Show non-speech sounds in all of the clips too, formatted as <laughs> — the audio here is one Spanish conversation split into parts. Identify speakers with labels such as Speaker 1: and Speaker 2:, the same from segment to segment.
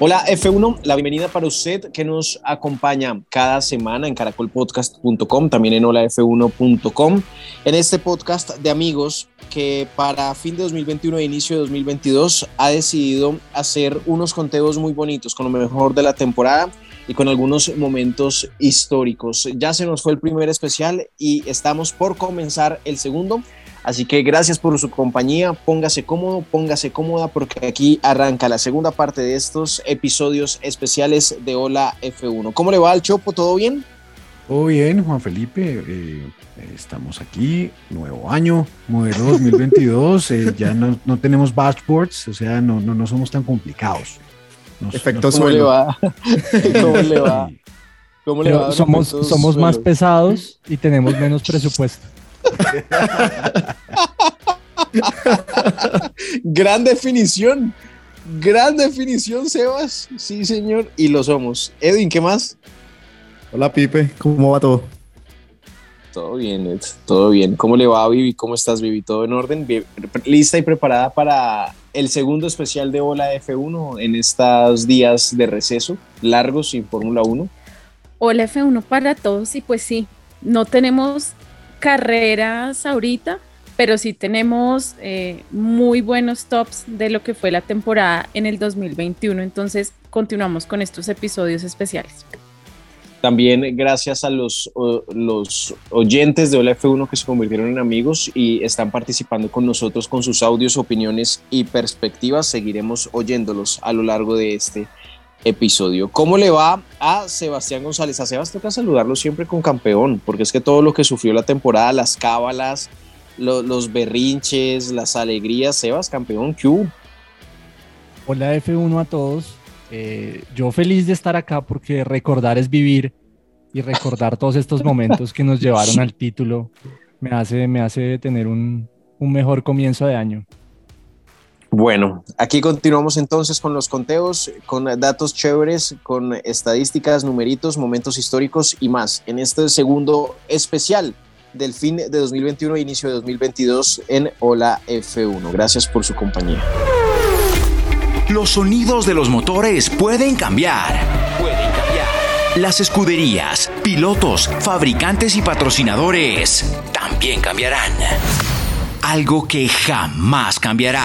Speaker 1: Hola F1, la bienvenida para usted que nos acompaña cada semana en caracolpodcast.com, también en holaf1.com, en este podcast de amigos que para fin de 2021 e inicio de 2022 ha decidido hacer unos conteos muy bonitos con lo mejor de la temporada y con algunos momentos históricos. Ya se nos fue el primer especial y estamos por comenzar el segundo. Así que gracias por su compañía, póngase cómodo, póngase cómoda porque aquí arranca la segunda parte de estos episodios especiales de Hola F1. ¿Cómo le va al Chopo? ¿Todo bien?
Speaker 2: Todo bien, Juan Felipe. Eh, estamos aquí, nuevo año, modelo 2022. eh, ya no, no, tenemos dashboards, o sea, no, no, no somos tan complicados.
Speaker 1: Nos, Efecto ¿Cómo le va? ¿Cómo le va?
Speaker 3: ¿Cómo le va? Somos, somos más pesados y tenemos menos presupuesto.
Speaker 1: Gran definición, gran definición, Sebas. Sí, señor, y lo somos. Edwin, ¿qué más?
Speaker 4: Hola, Pipe, ¿cómo va todo?
Speaker 1: Todo bien, Ed, todo bien. ¿Cómo le va, Vivi? ¿Cómo estás, Vivi? ¿Todo en orden? ¿Lista y preparada para el segundo especial de Hola F1 en estos días de receso largos sin Fórmula 1?
Speaker 5: Hola F1 para todos y pues sí, no tenemos carreras ahorita, pero sí tenemos eh, muy buenos tops de lo que fue la temporada en el 2021. Entonces, continuamos con estos episodios especiales.
Speaker 1: También gracias a los, los oyentes de Hola F1 que se convirtieron en amigos y están participando con nosotros con sus audios, opiniones y perspectivas. Seguiremos oyéndolos a lo largo de este episodio. ¿Cómo le va a Sebastián González? A Sebastián toca saludarlo siempre con campeón, porque es que todo lo que sufrió la temporada, las cábalas, lo, los berrinches, las alegrías, Sebas, campeón, Q.
Speaker 3: Hola F1 a todos. Eh, yo feliz de estar acá porque recordar es vivir y recordar todos estos <laughs> momentos que nos llevaron al <laughs> título me hace, me hace tener un, un mejor comienzo de año.
Speaker 1: Bueno, aquí continuamos entonces con los conteos, con datos chéveres, con estadísticas, numeritos, momentos históricos y más en este segundo especial del fin de 2021 e inicio de 2022 en Hola F1. Gracias por su compañía.
Speaker 6: Los sonidos de los motores pueden cambiar. Pueden cambiar. Las escuderías, pilotos, fabricantes y patrocinadores también cambiarán. Algo que jamás cambiará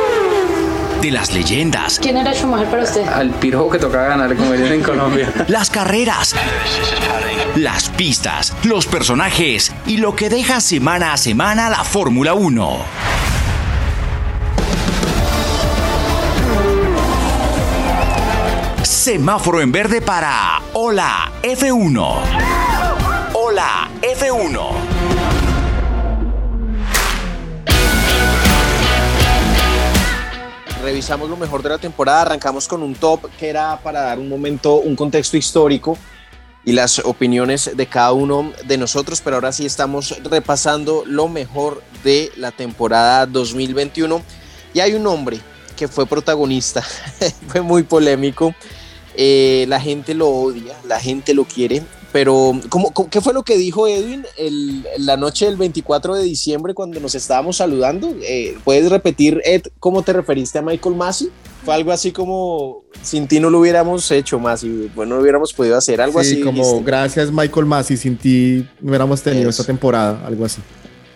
Speaker 6: De las leyendas.
Speaker 7: ¿Quién era Schumacher para usted?
Speaker 8: Al pirojo que tocaba ganar como dirían en Colombia. <laughs>
Speaker 6: Las carreras. Las pistas, los personajes y lo que deja semana a semana la Fórmula 1. Semáforo en verde para Hola F1. Hola F1.
Speaker 1: Revisamos lo mejor de la temporada, arrancamos con un top que era para dar un momento, un contexto histórico y las opiniones de cada uno de nosotros, pero ahora sí estamos repasando lo mejor de la temporada 2021 y hay un hombre que fue protagonista, <laughs> fue muy polémico, eh, la gente lo odia, la gente lo quiere, pero ¿cómo, cómo- qué fue lo que dijo Edwin el- la noche del 24 de diciembre cuando nos estábamos saludando? Eh, ¿Puedes repetir, Ed, cómo te referiste a Michael Massey? Fue algo así como, sin ti no lo hubiéramos hecho más y bueno, no hubiéramos podido hacer, algo
Speaker 4: Sí,
Speaker 1: así.
Speaker 4: como gracias Michael Massey, sin ti no hubiéramos tenido
Speaker 1: Eso.
Speaker 4: esta temporada, algo así.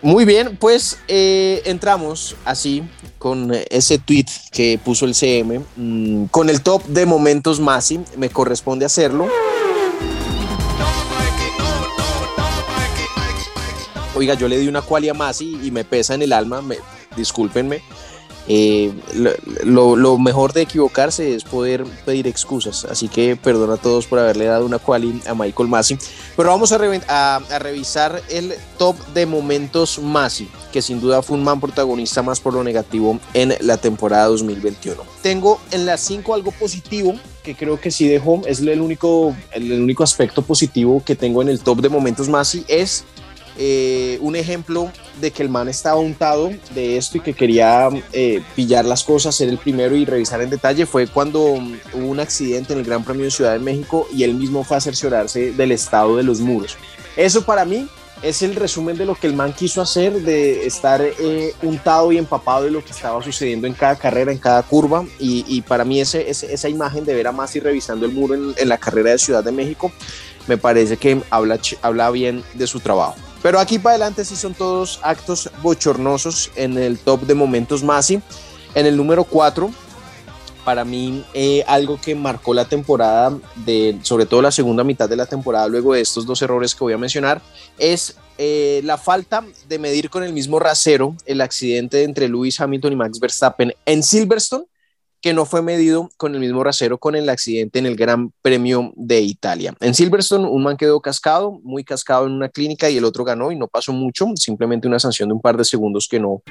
Speaker 1: Muy bien, pues eh, entramos así con ese tweet que puso el CM, mm, con el top de momentos Masi, me corresponde hacerlo. Oiga, yo le di una cualia a Masi y me pesa en el alma, me, discúlpenme. Eh, lo, lo- mejor de equivocarse es poder pedir excusas, así que perdón a todos por haberle dado una quali a Michael Masi. Pero vamos a, reven- a- a revisar el top de momentos Masi, que sin duda fue un man protagonista más por lo negativo en la temporada 2021. Tengo en las 5 algo positivo que creo que sí dejó, es el único, el único aspecto positivo que tengo en el top de momentos Masi es eh, un ejemplo de que el man estaba untado de esto y que quería eh, pillar las cosas, ser el primero y revisar en detalle fue cuando mm, hubo un accidente en el Gran Premio de Ciudad de México y él mismo fue a cerciorarse del estado de los muros. Eso para mí es el resumen de lo que el man quiso hacer, de estar eh, untado y empapado de lo que estaba sucediendo en cada carrera, en cada curva. Y, para mí ese, esa imagen de ver a Masi revisando el muro en, la carrera de Ciudad de México me parece que habla bien de su trabajo. Pero aquí para adelante sí son todos actos bochornosos en el top de momentos Masi. En el número 4, para mí eh, algo que marcó la temporada, de, sobre todo la segunda mitad de la temporada, luego de estos dos errores que voy a mencionar, es eh, la falta de medir con el mismo rasero el accidente entre Lewis Hamilton y Max Verstappen en Silverstone, que no fue medido con el mismo rasero con el accidente en el Gran Premio de Italia. En Silverstone, un man quedó cascado, muy cascado en una clínica y el otro ganó y no pasó mucho, simplemente una sanción de un par de segundos que no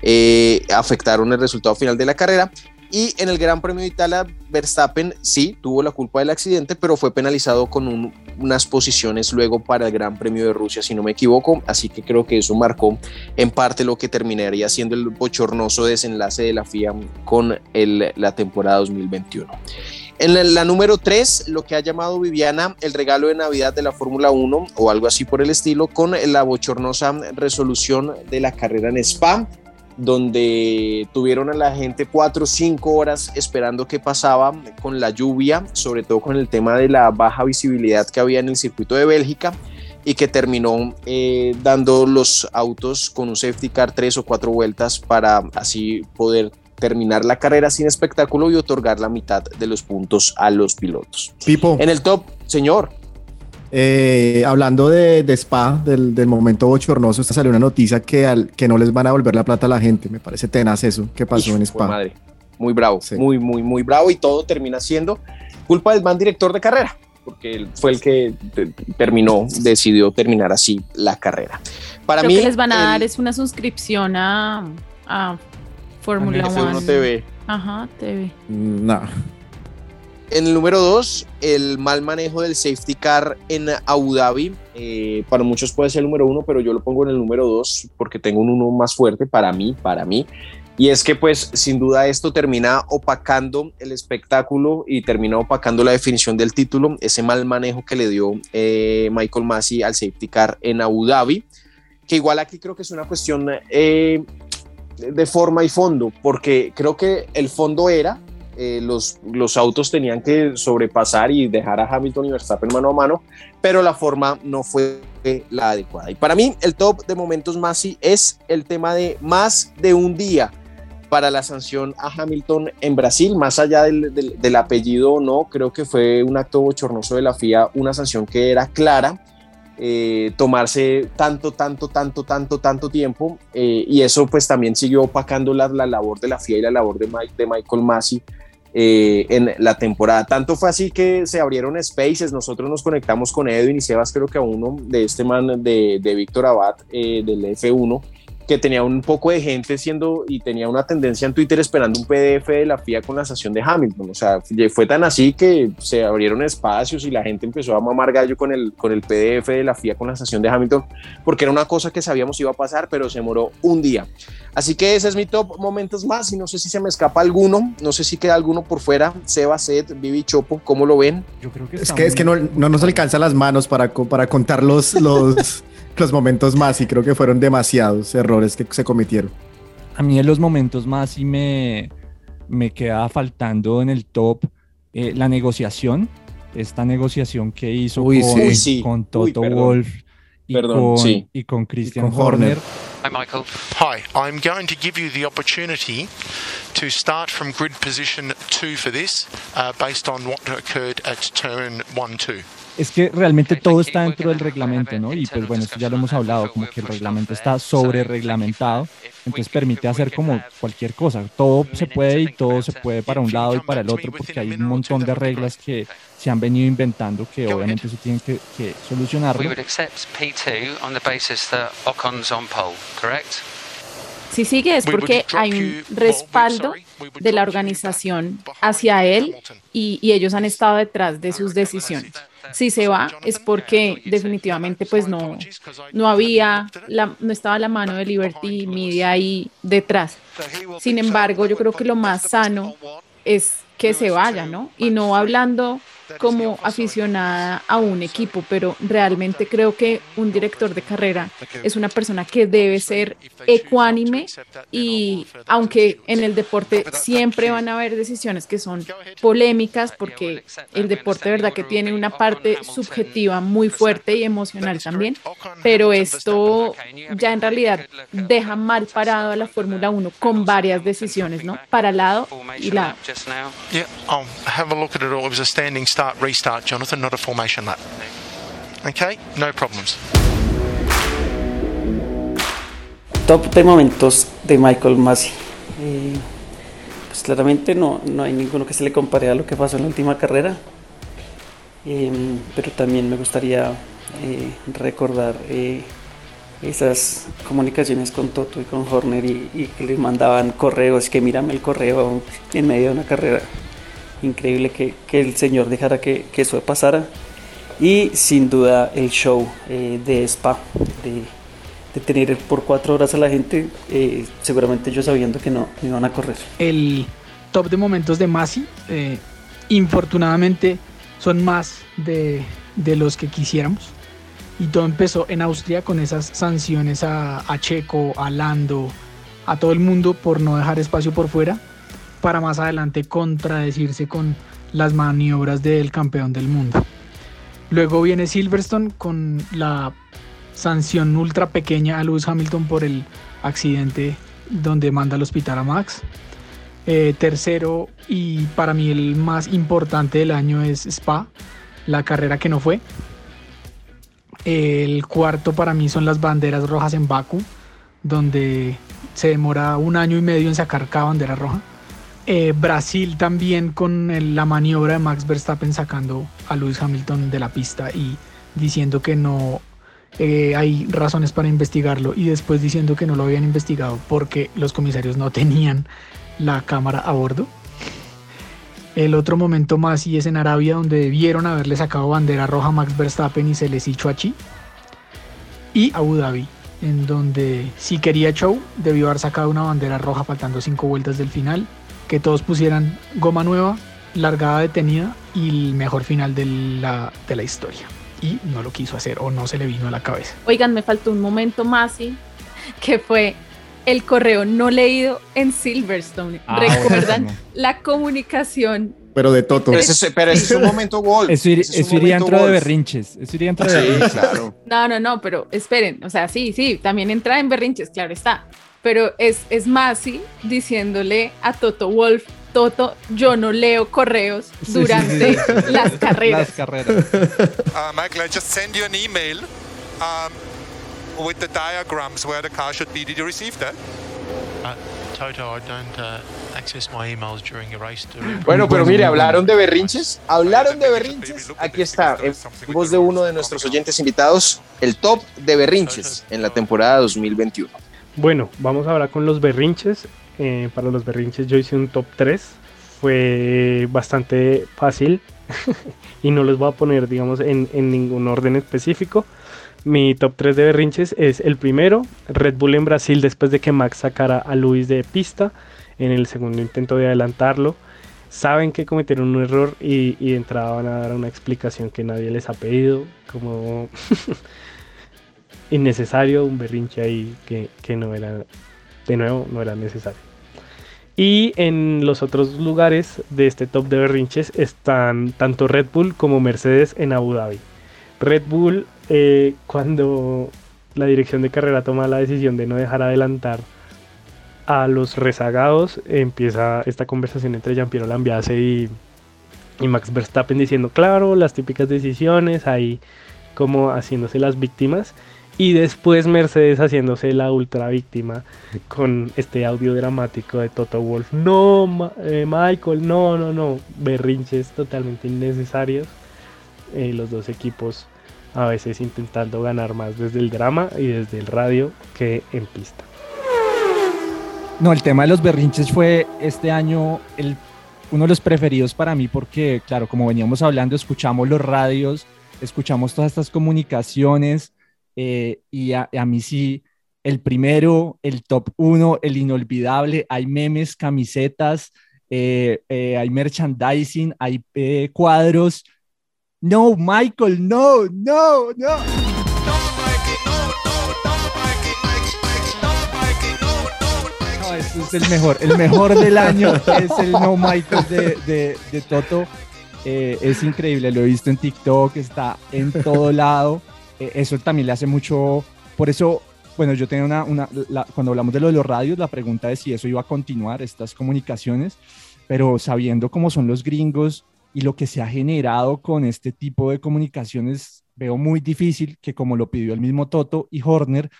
Speaker 1: eh, afectaron el resultado final de la carrera. Y en el Gran Premio de Italia, Verstappen sí tuvo la culpa del accidente, pero fue penalizado con un- unas posiciones luego para el Gran Premio de Rusia, si no me equivoco. Así que creo que eso marcó en parte lo que terminaría siendo el bochornoso desenlace de la FIA con la temporada 2021. En la, la número 3, lo que ha llamado Viviana el regalo de Navidad de la Fórmula 1 o algo así por el estilo, con la bochornosa resolución de la carrera en Spa, donde tuvieron a la gente cuatro o cinco horas esperando qué pasaba con la lluvia, sobre todo con el tema de la baja visibilidad que había en el circuito de Bélgica y que terminó eh, dando los autos con un safety car tres o cuatro vueltas para así poder terminar la carrera sin espectáculo y otorgar la mitad de los puntos a los pilotos.
Speaker 4: Pipo,
Speaker 1: En el top, señor,
Speaker 4: eh, hablando de, de Spa, del, del momento bochornoso, esta salió una noticia que, al, que no les van a devolver la plata a la gente. Me parece tenaz eso que pasó en Spa.
Speaker 1: madre. Muy bravo,
Speaker 4: Sí.
Speaker 1: muy, muy, muy bravo y todo termina siendo culpa del man director de carrera, porque él fue el que te- terminó, decidió terminar así la carrera. Para
Speaker 5: Lo
Speaker 1: mí,
Speaker 5: que les van a
Speaker 1: el
Speaker 5: dar es una suscripción a, a Fórmula
Speaker 1: F1
Speaker 5: 1.
Speaker 1: TV.
Speaker 5: Ajá, TV.
Speaker 4: No.
Speaker 1: En el número dos, el mal manejo del safety car en Abu Dhabi. Eh, para muchos puede ser el número uno, pero yo lo pongo en el número dos porque tengo un uno más fuerte para mí, para mí. Y es que pues sin duda esto termina opacando el espectáculo y termina opacando la definición del título, ese mal manejo que le dio eh, Michael Massey al safety car en Abu Dhabi, que igual aquí creo que es una cuestión eh, de forma y fondo, porque creo que el fondo era eh, los, los autos tenían que sobrepasar y dejar a Hamilton y Verstappen mano a mano, pero la forma no fue la adecuada. Y para mí el top de momentos Masi es el tema de más de un día para la sanción a Hamilton en Brasil, más allá del, del, del apellido o no, creo que fue un acto bochornoso de la FIA, una sanción que era clara, eh, tomarse tanto, tanto, tanto, tanto, tanto tiempo eh, y eso pues también siguió opacando la, la, labor de la FIA y la labor de, Mike, de Michael Massey eh, en la temporada. Tanto fue así que se abrieron spaces, nosotros nos conectamos con Edwin y Sebas, creo que a uno de este man de, de Víctor Abad eh, del F1 que tenía un poco de gente siendo y tenía una tendencia en Twitter esperando un PDF de la FIA con la estación de Hamilton. O sea, fue tan así que se abrieron espacios y la gente empezó a mamar gallo con el, con el PDF de la FIA con la estación de Hamilton, porque era una cosa que sabíamos iba a pasar, pero se demoró un día. Así que ese es mi top momentos más y no sé si se me escapa alguno, no sé si queda alguno por fuera. Seba, Seth, Vivi, Chopo, ¿cómo lo ven?
Speaker 4: Yo creo que es que, es que no, no nos alcanza las manos para, para contar los, los, <laughs> los momentos más y creo que fueron demasiados errores que se cometieron.
Speaker 3: A mí en los momentos más sí me, me queda faltando en el top eh, la negociación, esta negociación que hizo con, con, Toto Wolf y, con, sí. y con Christian Horner.
Speaker 7: Hi, Michael. Hi, I'm going to give you the opportunity to start from grid position two for this, uh, based on what occurred at turn one, two.
Speaker 3: Es que realmente todo está dentro del reglamento, ¿no? Y pues bueno, esto ya lo hemos hablado, como que el reglamento está sobre reglamentado, entonces permite hacer como cualquier cosa, todo se puede y todo se puede para un lado y para el otro, porque hay un montón de reglas que se han venido inventando que obviamente se tienen que, que solucionarlo.
Speaker 5: Si sigue es porque hay un respaldo de la organización hacia él y, y ellos han estado detrás de sus decisiones si se va es porque definitivamente pues no, no había, la, no estaba la mano de Liberty Media ahí detrás. Sin embargo, yo creo que lo más sano es que se vaya, ¿no? Y no hablando como aficionada a un equipo, pero realmente creo que un director de carrera es una persona que debe ser ecuánime y aunque en el deporte siempre van a haber decisiones que son polémicas porque el deporte verdad que tiene una parte subjetiva muy fuerte y emocional también, pero esto ya en realidad deja mal parado a la Fórmula 1 con varias decisiones, ¿no? Para lado y lado.
Speaker 7: Start, restart, Jonathan, not a formation lap. Okay, no problems.
Speaker 8: Top de momentos de Michael Masi. Eh, pues claramente no, no hay ninguno que se le compare a lo que pasó en la última carrera. Eh, pero también me gustaría eh, recordar eh, esas comunicaciones con Toto y con Horner y, y, que le mandaban correos, que mírame el correo en medio de una carrera increíble que, que el Señor dejara que, que, eso pasara. Y sin duda el show eh, de Spa, de, de, tener por cuatro horas a la gente, eh, seguramente ellos sabiendo que no, iban a correr.
Speaker 9: El top de momentos de Masi, eh, infortunadamente, son más de, de, los que quisiéramos. Y todo empezó en Austria con esas sanciones a, a Checo, a Lando, a todo el mundo por no dejar espacio por fuera para más adelante contradecirse con las maniobras del campeón del mundo. Luego viene Silverstone con la sanción ultra pequeña a Lewis Hamilton por el accidente donde manda al hospital a Max. Eh, tercero y para mí el más importante del año es Spa, la carrera que no fue. El cuarto para mí son las banderas rojas en Baku, donde se demora un año y medio en sacar cada bandera roja. Eh, Brasil también con la maniobra de Max Verstappen sacando a Lewis Hamilton de la pista y diciendo que no eh, hay razones para investigarlo y después diciendo que no lo habían investigado porque los comisarios no tenían la cámara a bordo. El otro momento más y es en Arabia donde debieron haberle sacado bandera roja a Max Verstappen y se les hizo allí. Y Abu Dhabi, en donde si quería show debió haber sacado una bandera roja faltando cinco vueltas del final que todos pusieran goma nueva, largada detenida y el mejor final de la, de la historia. Y no lo quiso hacer o no se le vino a la cabeza.
Speaker 5: Oigan, me faltó un momento más, ¿sí? <laughs> que fue el correo no leído en Silverstone. Ah, ¿Recuerdan la comunicación?
Speaker 4: Pero de Toto.
Speaker 1: Pero ese, pero ese es un momento Wolf.
Speaker 3: Eso, ir, eso iría dentro de berrinches. Eso iría dentro de berrinches.
Speaker 1: Claro.
Speaker 5: No, no, no, pero esperen. O sea, sí, sí, también entra en berrinches, claro está pero es, es Masi diciéndole a Toto Wolf, Toto, yo no leo correos durante <laughs> las carreras.
Speaker 3: Las <laughs> carreras.
Speaker 10: Uh, Michael, I just send you an email um, with the diagrams where the car should be. Did you receive that?
Speaker 7: Uh, Toto, I don't uh, access my emails during a race.
Speaker 1: Bueno, pero mire, hablaron de berrinches, hablaron de berrinches. Aquí está, en voz de uno de nuestros oyentes invitados, el top de berrinches en la temporada 2021.
Speaker 11: Bueno, vamos ahora con los berrinches. Eh, para los berrinches yo hice un top 3. Fue bastante fácil <laughs> y no los voy a poner, digamos, en, ningún orden específico. Mi top 3 de berrinches es el primero, Red Bull en Brasil después de que Max sacara a Luis de pista en el segundo intento de adelantarlo. Saben que cometieron un error y, y van a dar una explicación que nadie les ha pedido, como <laughs> innecesario, un berrinche ahí que, que no era, de nuevo, no era necesario. Y en los otros lugares de este top de berrinches están tanto Red Bull como Mercedes en Abu Dhabi. Red Bull, eh, cuando la dirección de carrera toma la decisión de no dejar adelantar a los rezagados, empieza esta conversación entre Jean-Pierre Lambiase y, y Max Verstappen diciendo, claro, las típicas decisiones, ahí como haciéndose las víctimas. Y después Mercedes haciéndose la ultra víctima con este audio dramático de Toto Wolf. No, eh, Michael, no, no, no. Berrinches totalmente innecesarios. Eh, los dos equipos a veces intentando ganar más desde el drama y desde el radio que en pista.
Speaker 3: No, el tema de los berrinches fue este año el, uno de los preferidos para mí porque, claro, como veníamos hablando, escuchamos los radios, escuchamos todas estas comunicaciones eh, y a, a mí sí, el primero, el top uno, el inolvidable, hay memes, camisetas, eh, eh, hay merchandising, hay eh, cuadros. No, Michael, no, no, no. No, este es el mejor. El mejor del año es el No Michael de, de, de Toto. Eh, es increíble, lo he visto en TikTok, está en todo lado. Eh, eso también le hace mucho. Por eso, bueno, yo tenía una. una la- cuando hablamos de lo de los radios, la pregunta es si eso iba a continuar, estas comunicaciones. Pero sabiendo cómo son los gringos y lo que se ha generado con este tipo de comunicaciones, veo muy difícil que, como lo pidió el mismo Toto y Horner,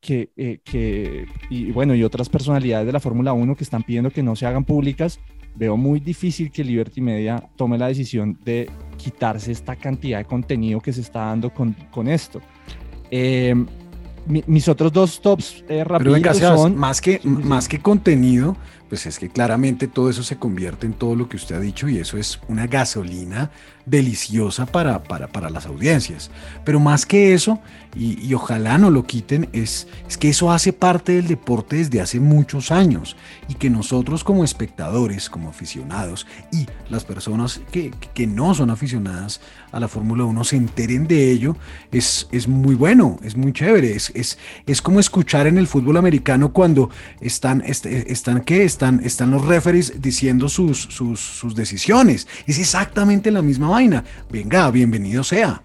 Speaker 3: que, eh, que, y bueno, y otras personalidades de la Fórmula 1 que están pidiendo que no se hagan públicas, veo muy difícil que Liberty Media tome la decisión de quitarse esta cantidad de contenido que se está dando con, con esto. Eh, mi- mis otros dos tops eh,
Speaker 2: Sebas,
Speaker 3: son...
Speaker 2: más que, más que contenido, pues es que claramente todo eso se convierte en todo lo que usted ha dicho y eso es una gasolina deliciosa para, para, para las audiencias. Pero más que eso, y, ojalá no lo quiten, es, es que eso hace parte del deporte desde hace muchos años y que nosotros como espectadores, como aficionados y las personas que, que no son aficionadas a la Fórmula 1 se enteren de ello, es, es muy bueno, es muy chévere, es, es, es como escuchar en el fútbol americano cuando están, est- están, están los referees diciendo sus, sus, sus decisiones. Es exactamente la misma vaina. Venga, bienvenido sea.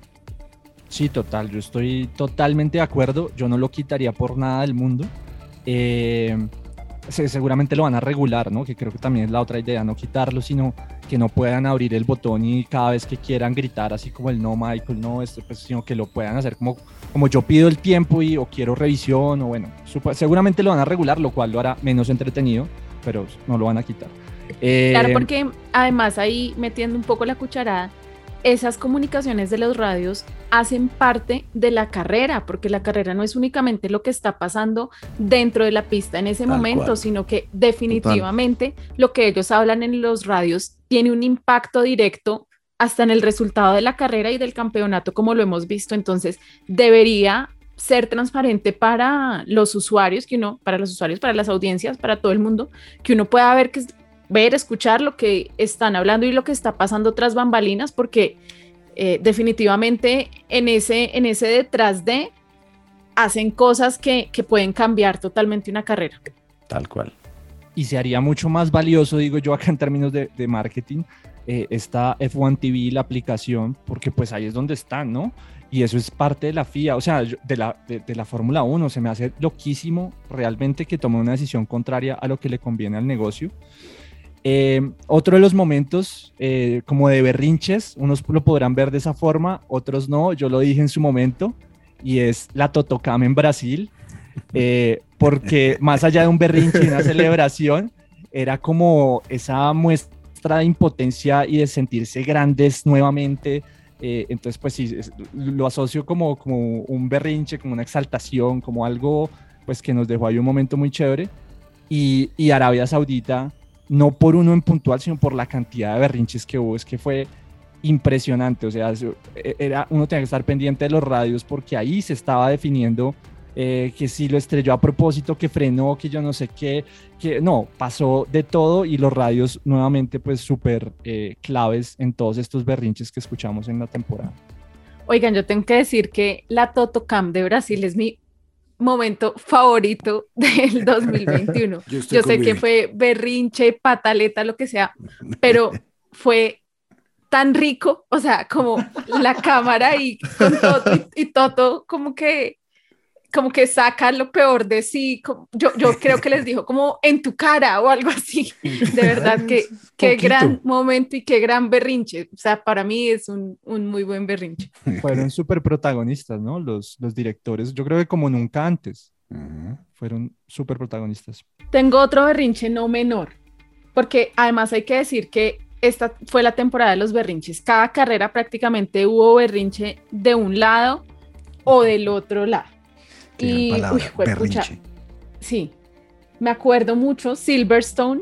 Speaker 3: Sí, total, yo estoy totalmente de acuerdo, yo no lo quitaría por nada del mundo. Eh, se- seguramente lo van a regular, ¿no? Que creo que también es la otra idea, no quitarlo, sino que no puedan abrir el botón y cada vez que quieran gritar así como el no, Michael, no, esto, pues, sino que lo puedan hacer como, como yo pido el tiempo y o quiero revisión o bueno, seguramente lo van a regular, lo cual lo hará menos entretenido, pero no lo van a quitar. Eh,
Speaker 5: Claro, porque además ahí metiendo un poco la cucharada, esas comunicaciones de los radios hacen parte de la carrera, porque la carrera no es únicamente lo que está pasando dentro de la pista en ese momento,
Speaker 12: cual.
Speaker 5: sino que definitivamente lo que ellos hablan en los radios tiene un impacto directo hasta en el resultado de la carrera y del campeonato, como lo hemos visto. Entonces, debería ser transparente para los usuarios, que uno, para los usuarios, para las audiencias, para todo el mundo, que uno pueda ver que ver, escuchar lo que están hablando y lo que está pasando tras bambalinas, porque eh, definitivamente en ese, en ese detrás de hacen cosas que, que pueden cambiar totalmente una carrera.
Speaker 2: Tal cual.
Speaker 3: y se haría mucho más valioso, digo yo acá en términos de, de marketing, eh, esta F1 TV, la aplicación, porque pues ahí es donde están, ¿no? Y eso es parte de la FIA, o sea, de la, de, la Fórmula 1, se me hace loquísimo realmente que tome una decisión contraria a lo que le conviene al negocio. Eh, otro de los momentos eh, como de berrinches, unos lo podrán ver de esa forma, otros no, yo lo dije en su momento, y es la Totocam en Brasil, eh, porque más allá de un berrinche y una celebración, era como esa muestra de impotencia y de sentirse grandes nuevamente. eh, entonces, pues sí, lo asocio como, como un berrinche, como una exaltación, como algo pues que nos dejó ahí un momento muy chévere. Y, y Arabia Saudita, no por uno en puntual, sino por la cantidad de berrinches que hubo, es que fue impresionante. O sea, e, era, uno tenía que estar pendiente de los radios porque ahí se estaba definiendo eh, que si lo estrelló a propósito, que frenó, que yo no sé qué, que no, pasó de todo y los radios nuevamente pues súper eh, claves en todos estos berrinches que escuchamos en la temporada.
Speaker 5: Oigan, yo tengo que decir que la Toto Camp de Brasil es mi momento favorito <laughs> del 2021. Yo, yo sé que fue berrinche, pataleta, lo que sea, pero <laughs> fue tan rico, o sea, como la cámara y, con y, y Toto como que como que saca lo peor de sí. yo, yo creo que les dijo como en tu cara o algo así. De verdad que qué gran momento y qué gran berrinche. O sea, para mí es un, un muy buen berrinche.
Speaker 3: Fueron súper protagonistas, ¿no? Los, los directores, yo creo que como nunca antes. Fueron súper protagonistas.
Speaker 5: Tengo otro berrinche no menor, porque además hay que decir que esta fue la temporada de los berrinches. Cada carrera prácticamente hubo berrinche de un lado o del otro lado y, uy, sí, me acuerdo mucho Silverstone,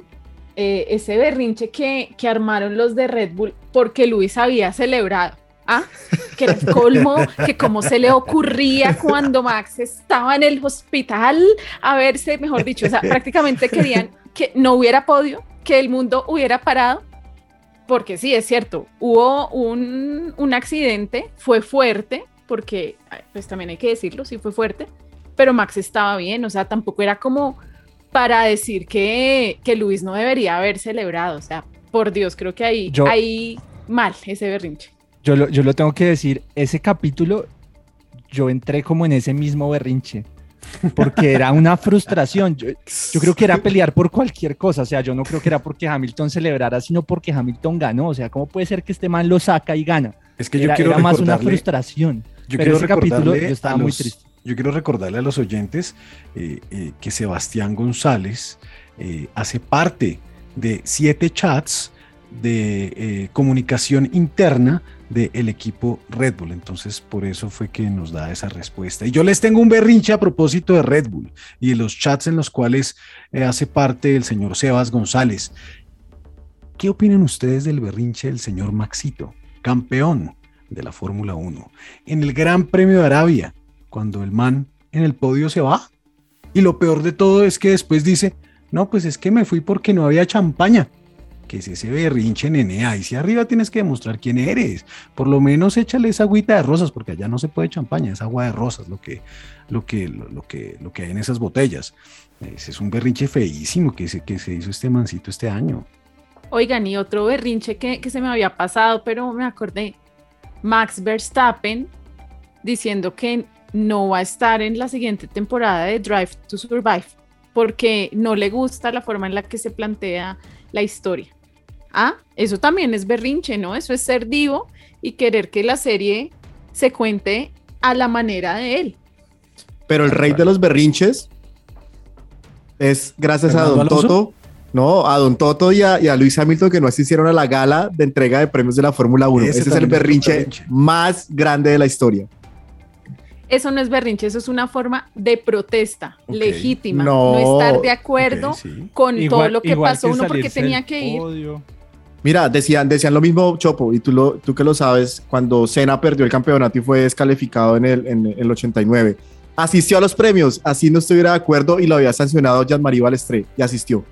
Speaker 5: eh, ese berrinche que, que armaron los de Red Bull porque Luis había celebrado. ¿Ah? <laughs> Que era el colmo, que como se le ocurría cuando Max estaba en el hospital a verse, mejor dicho, o sea, prácticamente querían que no hubiera podio, que el mundo hubiera parado, porque sí, es cierto, hubo un, un accidente, fue fuerte, porque pues también hay que decirlo, sí fue fuerte, pero Max estaba bien, o sea, tampoco era como para decir que, que Luis no debería haber celebrado, o sea, por Dios, creo que ahí, ahí mal ese berrinche.
Speaker 3: Yo lo, yo lo tengo que decir, ese capítulo yo entré como en ese mismo berrinche porque era una <laughs> frustración. Yo, yo, creo que era pelear por cualquier cosa. O sea, yo no creo que era porque Hamilton celebrara, sino porque Hamilton ganó. O sea, ¿cómo puede ser que este man lo saca y gana?
Speaker 2: Es que yo era, quiero era más
Speaker 3: una frustración.
Speaker 2: Yo Pero ese capítulo yo estaba muy triste. Yo quiero recordarle a los oyentes eh, eh, que Sebastián González eh, hace parte de siete chats de comunicación interna del equipo Red Bull. Entonces, por eso fue que nos da esa respuesta. Y yo les tengo un berrinche a propósito de Red Bull y de los chats en los cuales hace parte el señor Sebas González. ¿Qué opinan ustedes del berrinche del señor Maxito, campeón de la Fórmula 1, en el Gran Premio de Arabia? cuando el man en el podio se va. Y lo peor de todo es que después dice, no, pues es que me fui porque no había champaña. Que es ese berrinche, nene. Ahí si arriba tienes que demostrar quién eres. Por lo menos échale esa agüita de rosas, porque allá no se puede champaña, es agua de rosas lo que, lo que, lo, que, lo que hay en esas botellas. Ese es un berrinche feísimo que se, que se hizo este mancito este año.
Speaker 5: Oigan, y otro berrinche que, que se me había pasado, pero me acordé. Max Verstappen diciendo que no va a estar en la siguiente temporada de Drive to Survive porque no le gusta la forma en la que se plantea la historia. Ah, eso también es berrinche, ¿no? Eso es ser divo y querer que la serie se cuente a la manera de él.
Speaker 4: Pero el rey de los berrinches es gracias a Don Toto, no, a Don Toto y a, Luis Hamilton que no asistieron a la gala de entrega de premios de la Fórmula 1. Ese, es el berrinche más grande de la historia
Speaker 5: eso no es berrinche, eso es una forma de protesta legítima. No, estar de acuerdo con todo lo que pasó uno porque tenía que ir.
Speaker 4: Mira, decían, decían lo mismo, Chopo, y tú, lo, tú que lo sabes, cuando Senna perdió el campeonato y fue descalificado en el, en el 89, asistió a los premios, así no estuviera de acuerdo y lo había sancionado Jean-Marie Balestre y asistió.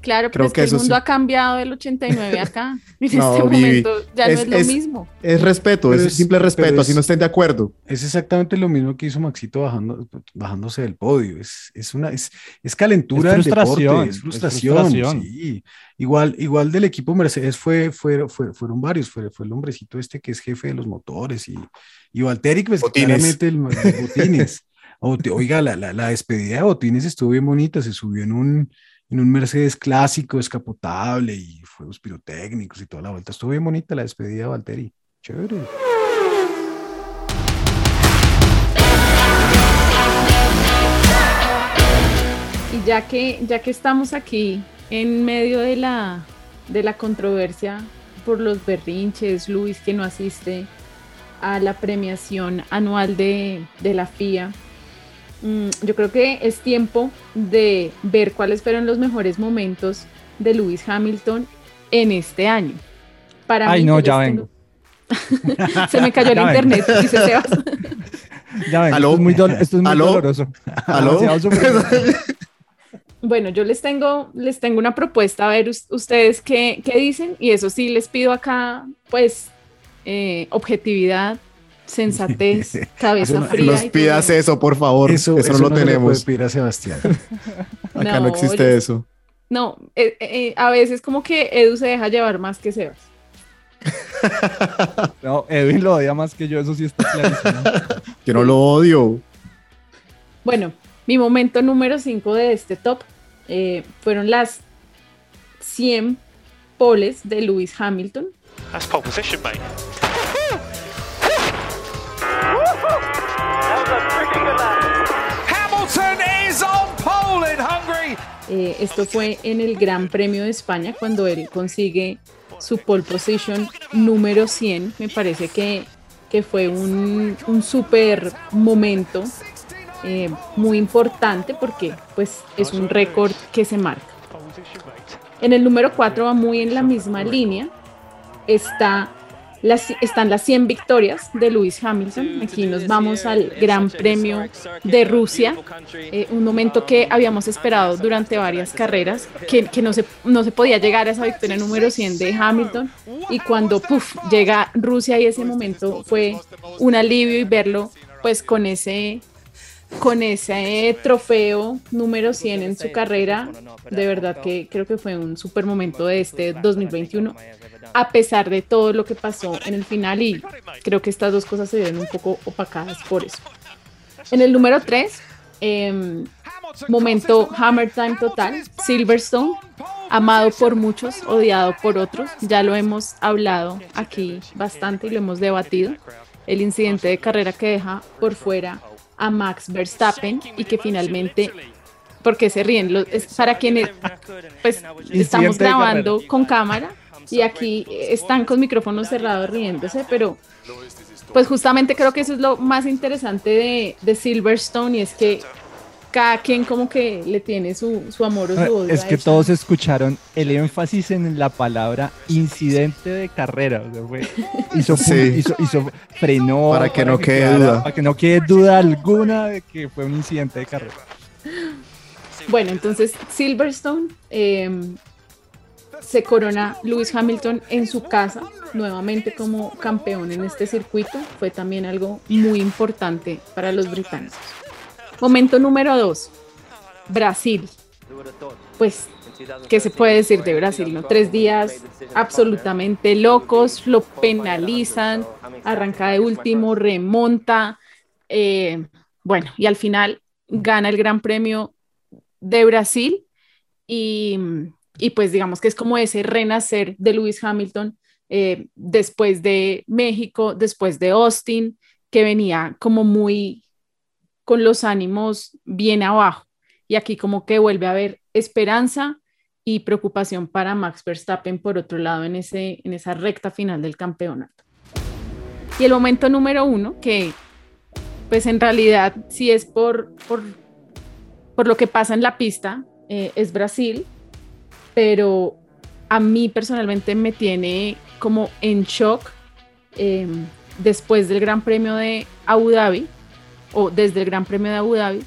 Speaker 5: Claro, pero es que, el mundo ha cambiado del 89 acá. <laughs> En este momento ya no es lo mismo.
Speaker 4: Es respeto, es, simple respeto, así no estén de acuerdo.
Speaker 2: Es exactamente lo mismo que hizo Maxito bajando, bajándose del podio. Es, es una, es, es calentura del deporte, es frustración. Sí. Igual, igual del equipo Mercedes fue, fue, fueron varios, fue, fue el hombrecito este que es jefe de los motores y, y Valtteri, pues claramente el, el <laughs> Botines. Oiga, la, la, la despedida de Botines estuvo bien bonita, se subió en un en un Mercedes clásico, escapotable y fuegos pirotécnicos y toda la vuelta. Estuvo bien bonita la despedida de Valtteri. Chévere.
Speaker 5: Y ya que, ya que estamos aquí en medio de la, de la controversia por los berrinches, Luis que no asiste a la premiación anual de, de la FIA, yo creo que es tiempo de ver cuáles fueron los mejores momentos de Lewis Hamilton en este año.
Speaker 3: Para Ay, no, ya vengo. <laughs>
Speaker 5: Se me cayó el <laughs> internet, dice Sebas. <laughs>
Speaker 3: Ya vengo, esto es muy, esto es muy doloroso.
Speaker 4: ¿Aló?
Speaker 5: Bueno, yo les tengo, les tengo una propuesta, a ver ustedes qué, qué dicen, y eso sí, les pido acá, pues, eh, objetividad, sensatez, <laughs> cabeza fría.
Speaker 4: Nos pidas eso, por favor. Eso, no lo tenemos.
Speaker 2: Pida Sebastián. <laughs> <laughs>
Speaker 4: Acá no, existe eso.
Speaker 5: No, eh, eh, a veces como que Edu se deja llevar más que Sebas.
Speaker 3: no, Edwin lo odia más que yo, eso sí está clarísimo.
Speaker 4: yo no lo odio.
Speaker 5: Bueno, mi momento número 5 de este top eh, fueron las 100 poles de Lewis Hamilton. That's pole position, mate. Eh, esto fue en el Gran Premio de España cuando él consigue su pole position número 100. Me parece que, que fue un, un super momento eh, muy importante porque pues es un récord que se marca. En el número 4 va muy en la misma línea. Está las, están las 100 victorias de Lewis Hamilton. Aquí nos vamos al Gran Premio de Rusia, eh, un momento que habíamos esperado durante varias carreras, que, que, no, se, no se podía llegar a esa victoria número 100 de Hamilton. Y cuando puff, llega Rusia y ese momento fue un alivio y verlo pues con ese con ese trofeo número 100 en su carrera, de verdad que creo que fue un super momento de este 2021, a pesar de todo lo que pasó en el final y creo que estas dos cosas se ven un poco opacadas por eso. En el número 3, em, momento Hammer Time total, Silverstone, amado por muchos, odiado por otros, ya lo hemos hablado aquí bastante y lo hemos debatido, el incidente de carrera que deja por fuera a Max Verstappen y que finalmente, porque se ríen, para quienes pues estamos grabando con cámara y aquí están con micrófonos cerrados riéndose, pero pues justamente creo que eso es lo más interesante de, de Silverstone y es que cada quien como que le tiene su, su amor o su odio.
Speaker 3: Es que todos escucharon el énfasis en la palabra incidente de carrera. <laughs> hizo, hizo, frenó.
Speaker 4: Para que no quede duda.
Speaker 3: Para que no quede duda alguna de que fue un incidente de carrera.
Speaker 5: Bueno, entonces Silverstone em, se corona Lewis Hamilton en su casa nuevamente como campeón en este circuito. Fue también algo muy importante para los británicos. Momento número dos, Brasil. Pues, ¿qué se puede decir de Brasil? Tres días absolutamente locos, lo penalizan, arranca de último, remonta. Eh, bueno, y al final gana el Gran Premio de Brasil y, pues digamos que es como ese renacer de Lewis Hamilton eh, después de México, después de Austin, que venía como muy con los ánimos bien abajo. Y aquí como que vuelve a haber esperanza y preocupación para Max Verstappen por otro lado en, ese, en esa recta final del campeonato. Y el momento número uno, que pues en realidad sí es por, por, por lo que pasa en la pista, eh, es Brasil, pero a mí personalmente me tiene como en shock eh, después del Gran Premio de Abu Dhabi, o desde el Gran Premio de Abu Dhabi,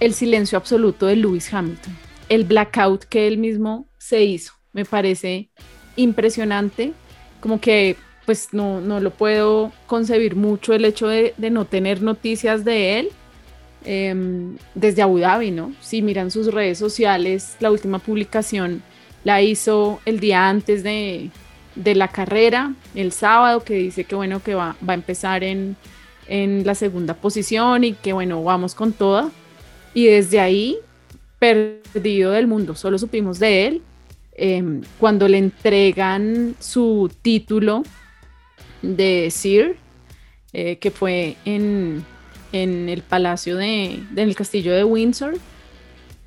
Speaker 5: el silencio absoluto de Lewis Hamilton, el blackout que él mismo se hizo. Me parece impresionante, como que pues no, no lo puedo concebir mucho el hecho de, no tener noticias de él em, desde Abu Dhabi, ¿no? Si miran sus redes sociales, la última publicación la hizo el día antes de, de la carrera, el sábado, que dice que bueno, que va, va a empezar en, en la segunda posición y que bueno, vamos con toda. Y desde ahí, perdido del mundo, solo supimos de él em, cuando le entregan su título de Sir, eh, que fue en, en el palacio de, en el castillo de Windsor.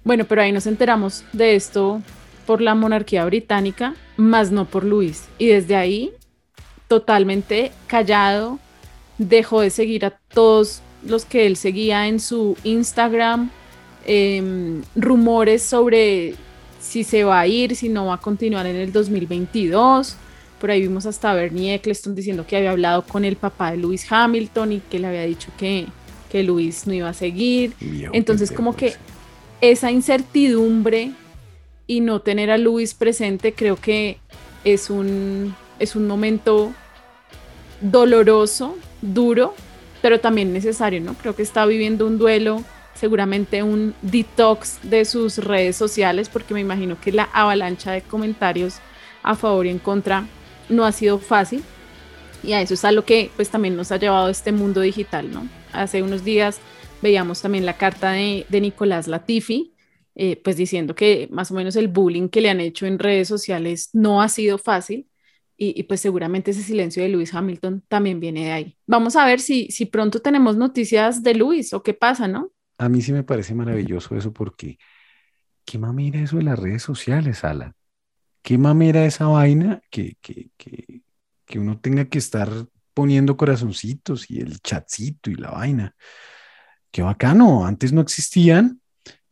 Speaker 5: Bueno, pero ahí nos enteramos de esto por la monarquía británica, más no por Luis. Y desde ahí, totalmente callado, dejó de seguir a todos los que él seguía en su Instagram, em, rumores sobre si se va a ir, si no va a continuar en el 2022. Por ahí vimos hasta Bernie Eccleston diciendo que había hablado con el papá de Lewis Hamilton y que le había dicho que, que Lewis no iba a seguir. Entonces como que esa incertidumbre y no tener a Lewis presente creo que es un, es un momento doloroso, duro, pero también necesario, ¿no? Creo que está viviendo un duelo, seguramente un detox de sus redes sociales, porque me imagino que la avalancha de comentarios a favor y en contra no ha sido fácil. Y a eso es a lo que pues también nos ha llevado este mundo digital, ¿no? Hace unos días veíamos también la carta de, Nicolás Latifi, eh, pues diciendo que más o menos el bullying que le han hecho en redes sociales no ha sido fácil y, pues seguramente ese silencio de Lewis Hamilton también viene de ahí. Vamos a ver si, si pronto tenemos noticias de Lewis o qué pasa, ¿no?
Speaker 2: A mí sí me parece maravilloso eso porque qué mamera eso de las redes sociales, Ala. Qué mamera esa vaina que, que, que, que uno tenga que estar poniendo corazoncitos y el chatcito y la vaina. Qué bacano, antes no existían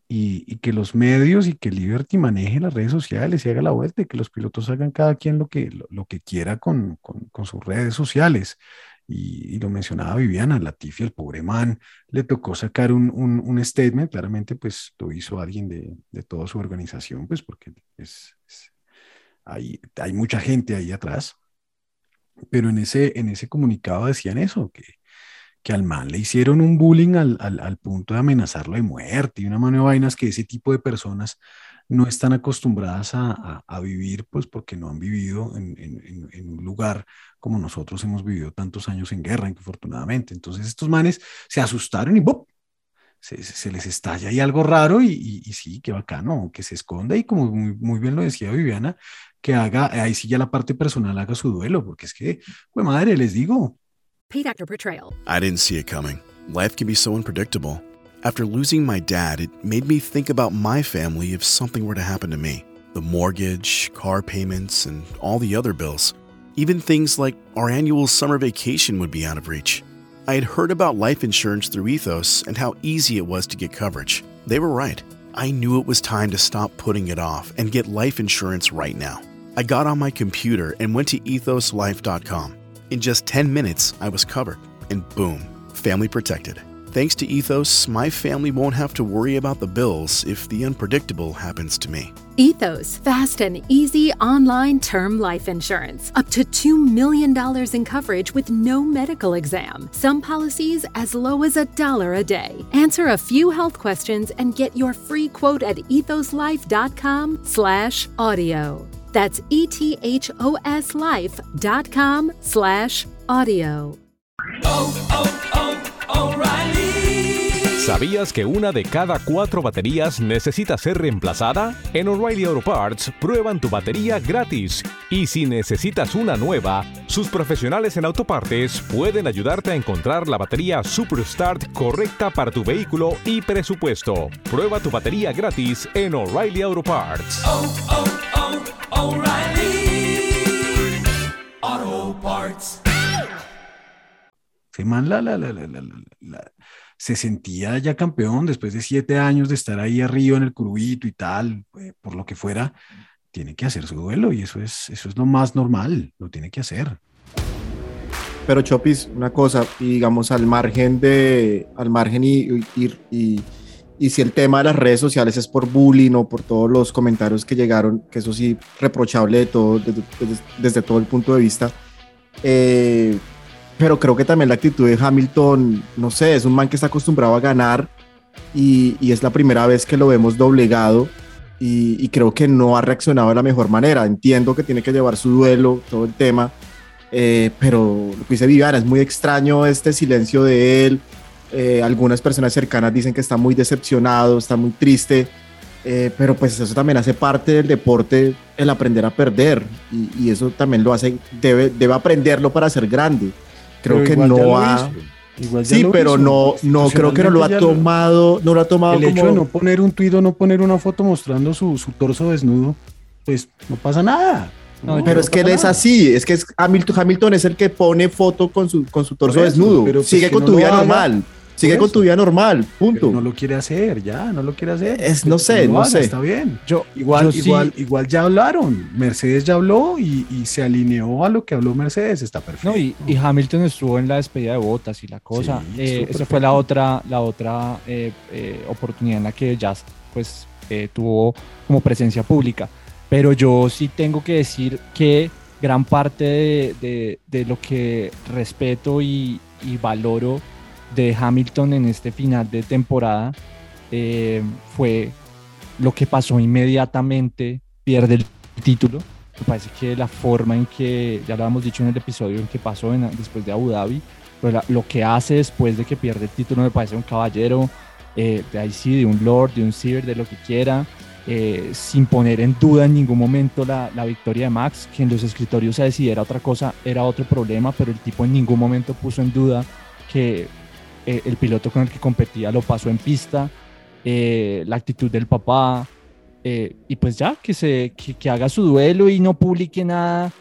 Speaker 2: y, que los medios y que Liberty maneje las redes sociales y haga la vuelta y que los pilotos hagan cada quien lo que, lo, que quiera con, con, sus redes sociales. Y, lo mencionaba Viviana, Latifi, el pobre man, le tocó sacar un, un, statement, claramente pues lo hizo alguien de, de toda su organización, pues porque es, hay, hay mucha gente ahí atrás, pero en ese, en ese comunicado decían eso, que, que al man le hicieron un bullying al, al, punto de amenazarlo de muerte y una mano de vainas que ese tipo de personas no están acostumbradas a, a, vivir, pues porque no han vivido en, en, un lugar como nosotros hemos vivido tantos años en guerra, infortunadamente. Entonces estos manes se asustaron y ¡bop! Se, les estalla ahí algo raro y, y, sí, qué bacano, que se esconda y como muy, muy, bien lo decía Viviana, que haga, ahí sí ya la parte personal haga su duelo, porque es que, pues madre, les digo,
Speaker 12: Paid actor portrayal. I didn't see it coming. Life can be so unpredictable. After losing my dad, it made me think about my family if something were to happen to me. The mortgage, car payments, and all the other bills. Even things like our annual summer vacation would be out of reach. I had heard about life insurance through Ethos and how easy it was to get coverage. They were right. I knew it was time to stop putting it off and get life insurance right now. I got on my computer and went to ethoslife.com. In just 10 minutes, I was covered, and boom, family protected. Thanks to Ethos, my family won't have to worry about the bills if the unpredictable happens to me.
Speaker 13: Ethos, fast and easy online term life insurance. Up to $2 million in coverage with no medical exam. Some policies as low as a dollar a day. Answer a few health questions and get your free quote at ethoslife.com slash audio. That's ethoslife.com slash audio.
Speaker 14: ¿Sabías que una de cada cuatro baterías necesita ser reemplazada? En O'Reilly Auto Parts prueban tu batería gratis. Y si necesitas una nueva, sus profesionales en autopartes pueden ayudarte a encontrar la batería Superstart correcta para tu vehículo y presupuesto. Prueba tu batería gratis en O'Reilly Auto Parts.
Speaker 2: Auto Parts. se sentía ya campeón después de siete años de estar ahí arriba en el curvito y tal, eh, por lo que fuera, tiene que hacer su duelo y eso es, eso es lo más normal, lo tiene que hacer.
Speaker 4: Pero Chopis, una cosa, y digamos al margen de, al margen y, y y si el tema de las redes sociales es por bullying o por todos los comentarios que llegaron, que eso sí, reprochable de todo, desde, todo el punto de vista. Eh, pero creo que también la actitud de Hamilton, no sé, es un man que está acostumbrado a ganar y, y es la primera vez que lo vemos doblegado y, y, creo que no ha reaccionado de la mejor manera. Entiendo que tiene que llevar su duelo, todo el tema, eh, pero lo que dice Viviana, es muy extraño este silencio de él eh, algunas personas cercanas dicen que está muy decepcionado, está muy triste, eh, pero pues eso también hace parte del deporte, el aprender a perder, y, eso también lo hace, debe, debe aprenderlo para ser grande. Creo que no ha... sí, pero no, no creo que no lo ha tomado, no lo ha tomado.
Speaker 2: El hecho de no poner un tuit o no poner una foto mostrando su, su torso desnudo, pues no pasa nada.
Speaker 4: pero es que él es así, es que es Hamilton, Hamilton es el que pone foto con su, con su torso desnudo. Pero pues Sigue con tu vida normal. Sigue con tu vida normal, punto.
Speaker 2: no lo quiere hacer, ya, no lo quiere hacer.
Speaker 4: Es, no sé, no, sé.
Speaker 2: Está bien. Yo, igual, igual, igual ya hablaron. Mercedes ya habló y, se alineó a lo que habló Mercedes, está perfecto.
Speaker 3: y, Hamilton estuvo en la despedida de botas y la cosa. Eh, esa fue la otra, la otra eh, eh, oportunidad en la que ya pues, tuvo como presencia pública. Pero yo sí tengo que decir que gran parte de, lo que respeto y, y valoro de Hamilton en este final de temporada eh, fue lo que pasó inmediatamente, pierde el título. Me parece que la forma en que, ya lo habíamos dicho en el episodio, en que pasó después de Abu Dhabi, pero lo que hace después de que pierde el título me parece un caballero, eh, de ahí sí, de un lord, de un ciber, de lo que quiera, eh, sin poner en duda en ningún momento la, la, victoria de Max, que en los escritorios se decidiera otra cosa era otro problema, pero el tipo en ningún momento puso en duda que eh, el piloto con el que competía lo pasó en pista, eh, la actitud del papá, eh, y pues ya, que, se, que, haga su duelo y no publique nada.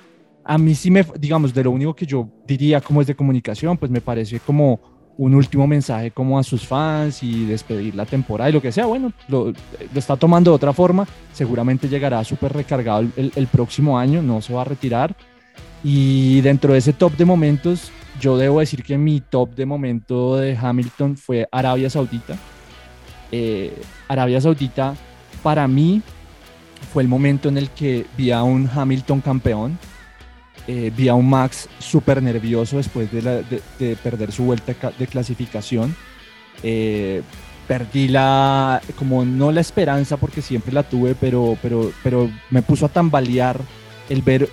Speaker 3: A mí sí me, digamos, de lo único que yo diría como es de comunicación, pues me parece como un último mensaje como a sus fans y despedir la temporada y lo que sea, bueno, lo, está tomando de otra forma, seguramente llegará súper recargado el, el, próximo año, no se va a retirar. Y dentro de ese top de momentos, yo debo decir que mi top de momento de Hamilton fue Arabia Saudita. Eh, Arabia Saudita para mí fue el momento en el que vi a un Hamilton campeón, eh, vi a un Max súper nervioso después de, perder su vuelta de clasificación. Eh, perdí la, como no la esperanza porque siempre la tuve, pero, pero, pero me puso a tambalear el ver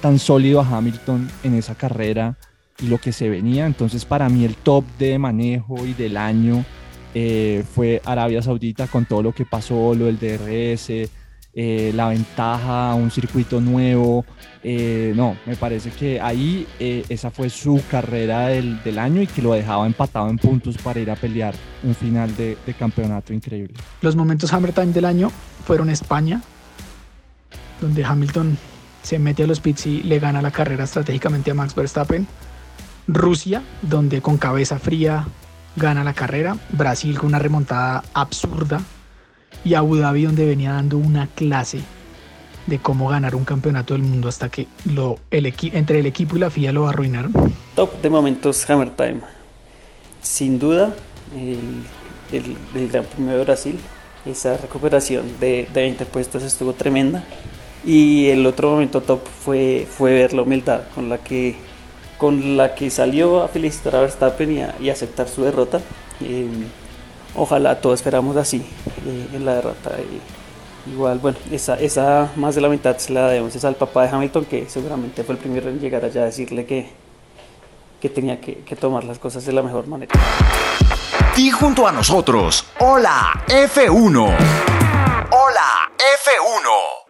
Speaker 3: tan sólido a Hamilton en esa carrera y lo que se venía. Entonces para mí el top de manejo y del año eh, fue Arabia Saudita con todo lo que pasó, lo del DRS, eh, la ventaja, un circuito nuevo. Eh, no, me parece que ahí esa fue su carrera del, del, año y que lo dejaba empatado en puntos para ir a pelear un final de, de campeonato increíble.
Speaker 9: Los momentos Hammer Time del año fueron España, donde Hamilton se mete a los pits y le gana la carrera estratégicamente a Max Verstappen. Rusia, donde con cabeza fría gana la carrera, Brasil con una remontada absurda y Abu Dhabi donde venía dando una clase de cómo ganar un campeonato del mundo hasta que entre el equipo y la FIA lo arruinaron.
Speaker 8: Top de momentos Hammer Time. Sin duda, el, el, Gran Premio de Brasil, esa recuperación de, de 20 puestos estuvo tremenda. Y el otro momento top fue, fue ver la humildad con la que con la que salió a felicitar a Verstappen y, aceptar su derrota. ojalá todos esperamos así eh, en la derrota. igual, bueno, esa, más de la mitad se la debemos al papá de Hamilton, que seguramente fue el primero en llegar allá a decirle que, que tenía que, que tomar las cosas de la mejor manera.
Speaker 6: Y junto a nosotros, hola F1. Hola F1.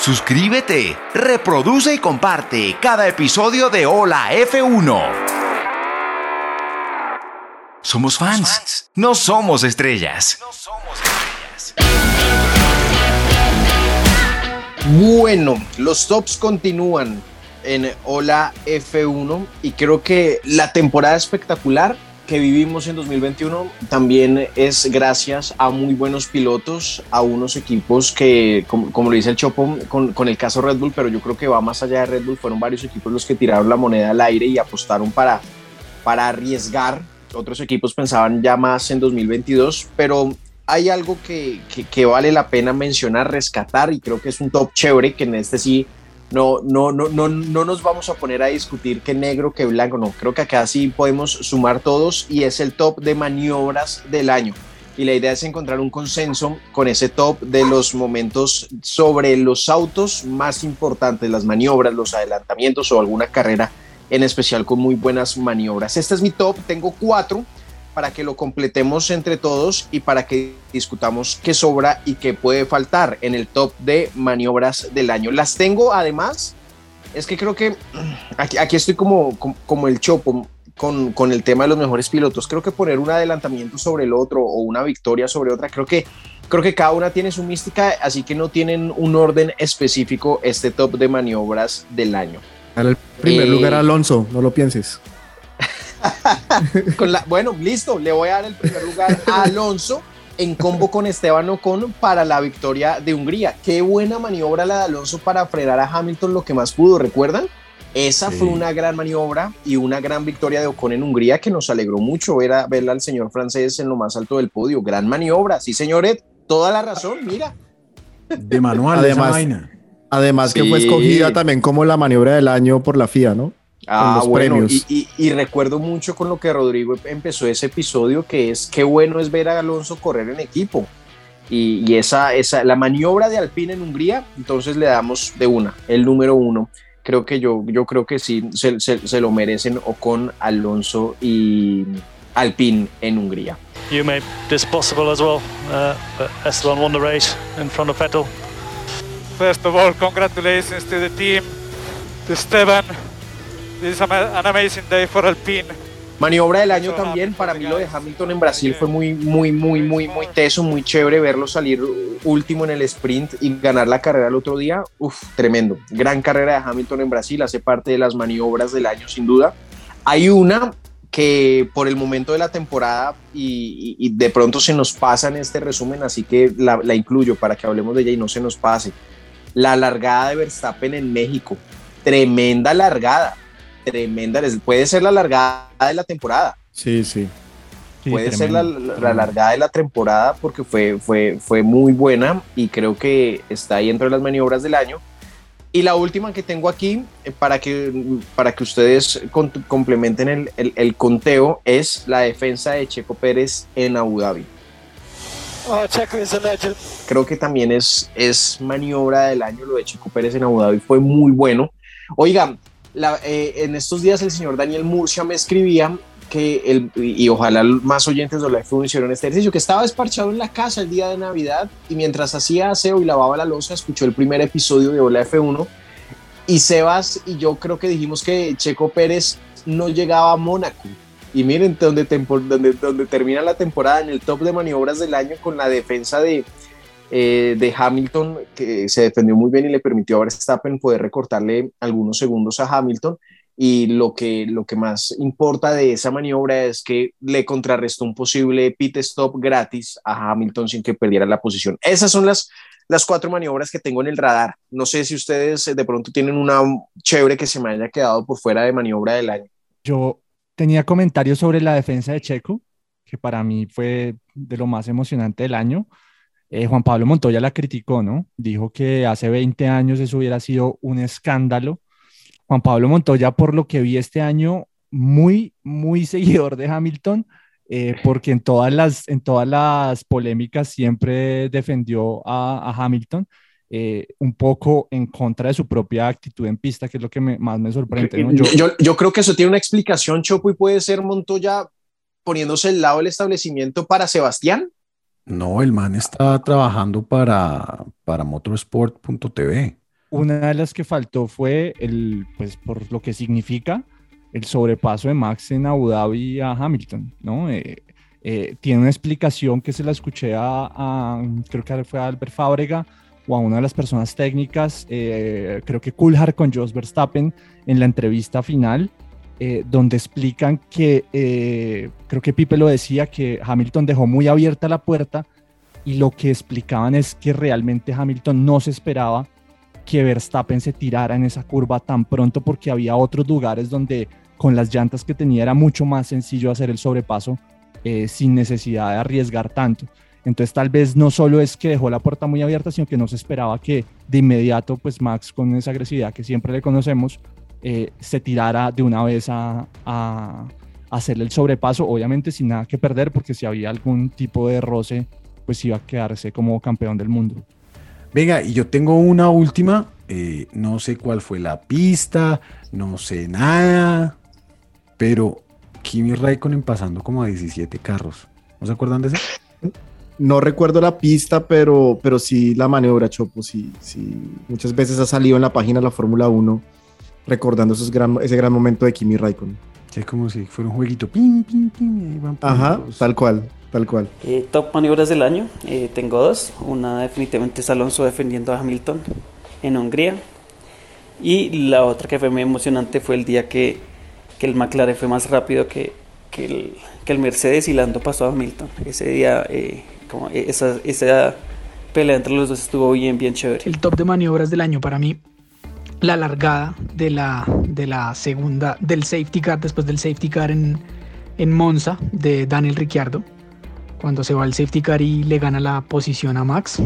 Speaker 6: Suscríbete, reproduce y comparte cada episodio de Hola F1. Somos fans, no somos estrellas.
Speaker 1: Bueno, los tops continúan en Hola F1 y creo que la temporada espectacular que vivimos en 2021 también es gracias a muy buenos pilotos, a unos equipos que, como, lo dice el Chopo, con, con, el caso Red Bull, pero yo creo que va más allá de Red Bull, fueron varios equipos los que tiraron la moneda al aire y apostaron para, para arriesgar. Otros equipos pensaban ya más en 2022, pero hay algo que, que, que vale la pena mencionar, rescatar, y creo que es un top chévere, que en este sí no, no, no, no, no nos vamos a poner a discutir qué negro, qué blanco, no, creo que acá sí podemos sumar todos y es el top de maniobras del año. Y la idea es encontrar un consenso con ese top de los momentos sobre los autos más importantes, las maniobras, los adelantamientos o alguna carrera en especial con muy buenas maniobras. Este es mi top, tengo cuatro para que lo completemos entre todos y para que discutamos qué sobra y qué puede faltar en el top de maniobras del año. Las tengo además, es que creo que <clears throat> aquí, aquí estoy como, como, el chopo con, con, el tema de los mejores pilotos. Creo que poner un adelantamiento sobre el otro o una victoria sobre otra, creo que, creo que cada una tiene su mística, así que no tienen un orden específico este top de maniobras del año.
Speaker 4: el primer eh, lugar Alonso, no lo pienses.
Speaker 1: Con la, bueno, listo, le voy a dar el primer lugar a Alonso en combo con Esteban Ocon para la victoria de Hungría. Qué buena maniobra la de Alonso para frenar a Hamilton lo que más pudo, ¿recuerdan? Esa fue una gran maniobra y una gran victoria de Ocon en Hungría que nos alegró mucho ver a, verla al señor francés en lo más alto del podio. Gran maniobra, sí, señores, toda la razón, mira.
Speaker 2: De manual,
Speaker 4: además, además que fue escogida también como la maniobra del año por la FIA, ¿no?
Speaker 1: Ah, bueno, y, recuerdo mucho con lo que Rodrigo empezó ese episodio, que es qué bueno es ver a Alonso correr en equipo. Y, esa, esa, la maniobra de Alpine en Hungría, entonces le damos de una, el número uno. Creo que yo, yo creo que sí se, se, lo merecen o con Alonso y Alpine en Hungría.
Speaker 15: You made this possible as well. Uh, Esteban won the race in front of Vettel.
Speaker 16: First of all, congratulations to the team, to Esteban. This is an amazing day for Alpine.
Speaker 1: Maniobra del año también, para mí lo de Hamilton en Brasil fue muy, muy, muy, muy, muy teso, muy chévere verlo salir último en el sprint y ganar la carrera el otro día. Uf, tremendo. Gran carrera de Hamilton en Brasil, hace parte de las maniobras del año sin duda. Hay una que por el momento de la temporada y, de pronto se nos pasa en este resumen, así que la, la incluyo para que hablemos de ella y no se nos pase. La largada de Verstappen en México. Tremenda largada tremenda. Puede ser la largada de la temporada.
Speaker 4: Sí, sí.
Speaker 1: Puede ser la, la, largada de la temporada porque fue, fue, fue muy buena y creo que está ahí entre las maniobras del año. Y la última que tengo aquí, eh, para que, para que ustedes complementen el, el, el, conteo, es la defensa de Checo Pérez en Abu Dhabi.
Speaker 15: Oh, Checo is a legend.
Speaker 1: Creo que también es, es maniobra del año lo de Checo Pérez en Abu Dhabi. Fue muy bueno. Oigan, eh, en estos días el señor Daniel Murcia me escribía que, el, y ojalá más oyentes de la F1 hicieron este ejercicio, que estaba desparchado en la casa el día de Navidad y mientras hacía aseo y lavaba la losa, escuchó el primer episodio de Hola F1 y Sebas y yo creo que dijimos que Checo Pérez no llegaba a Mónaco. Y miren donde termina la temporada en el top de maniobras del año con la defensa de, eh, de Hamilton, que se defendió muy bien y le permitió a Verstappen poder recortarle algunos segundos a Hamilton. Y lo que, lo que más importa de esa maniobra es que le contrarrestó un posible pit stop gratis a Hamilton sin que perdiera la posición. Esas son las, las cuatro maniobras que tengo en el radar. No sé si ustedes de pronto tienen una chévere que se me haya quedado por fuera de maniobra del año.
Speaker 3: Yo tenía comentarios sobre la defensa de Checo, que para mí fue de lo más emocionante del año. Eh, Juan Pablo Montoya la criticó, ¿no? Dijo que hace 20 años eso hubiera sido un escándalo. Juan Pablo Montoya, por lo que vi este año, muy, muy <laughs> seguidor de Hamilton, eh, porque en todas, las, en todas las polémicas siempre defendió a, Hamilton. Eh, un poco en contra de su propia actitud en pista, que es lo que más me sorprende.
Speaker 1: Yo, yo, yo, creo que eso tiene una explicación, Chopo, y puede ser Montoya poniéndose el lado del establecimiento para Sebastián.
Speaker 2: No, el man está trabajando para, para motorsport.tv.
Speaker 3: Una de las que faltó fue el, pues por lo que significa el sobrepaso de Max en Abu Dhabi a Hamilton, ¿no? Eh, eh, tiene una explicación que se la escuché a, creo que fue a Albert Fábrega o a una de las personas técnicas, eh, creo que Coulthard con Jos Verstappen en la entrevista final, eh, donde explican que, eh, creo que Pipe lo decía, que Hamilton dejó muy abierta la puerta y lo que explicaban es que realmente Hamilton no se esperaba que Verstappen se tirara en esa curva tan pronto porque había otros lugares donde con las llantas que tenía era mucho más sencillo hacer el sobrepaso eh, sin necesidad de arriesgar tanto. Entonces tal vez no solo es que dejó la puerta muy abierta, sino que no se esperaba que de inmediato pues Max con esa agresividad que siempre le conocemos eh, se tirara de una vez a, a, hacerle el sobrepaso, obviamente sin nada que perder, porque si había algún tipo de roce, pues iba a quedarse como campeón del mundo.
Speaker 2: Venga, y yo tengo una última eh, no sé cuál fue la pista, no sé nada, pero Kimi Raikkonen pasando como a 17 carros. ¿No se acuerdan de eso?
Speaker 4: No recuerdo la pista, pero, pero sí la maniobra, Chopo. Sí, sí. Muchas veces ha salido en la página de la Fórmula 1 recordando esos gran, ese gran momento de Kimi Raikkonen.
Speaker 2: Es como si fuera un jueguito. Pim, pim, pim,
Speaker 4: Ajá, tal cual, tal cual.
Speaker 8: Eh, top maniobras del año, eh, tengo dos. Una definitivamente es Alonso defendiendo a Hamilton en Hungría. Y la otra que fue muy emocionante fue el día que, que el McLaren fue más rápido que, que, el, que el Mercedes y Lando pasó a Hamilton. Ese día, eh, como esa, esa pelea entre los dos estuvo bien, bien chévere.
Speaker 9: El top de maniobras del año para mí, la largada de la, de la segunda, del safety car, después del safety car en, en Monza de Daniel Ricciardo, cuando se va el safety car y le gana la posición a Max.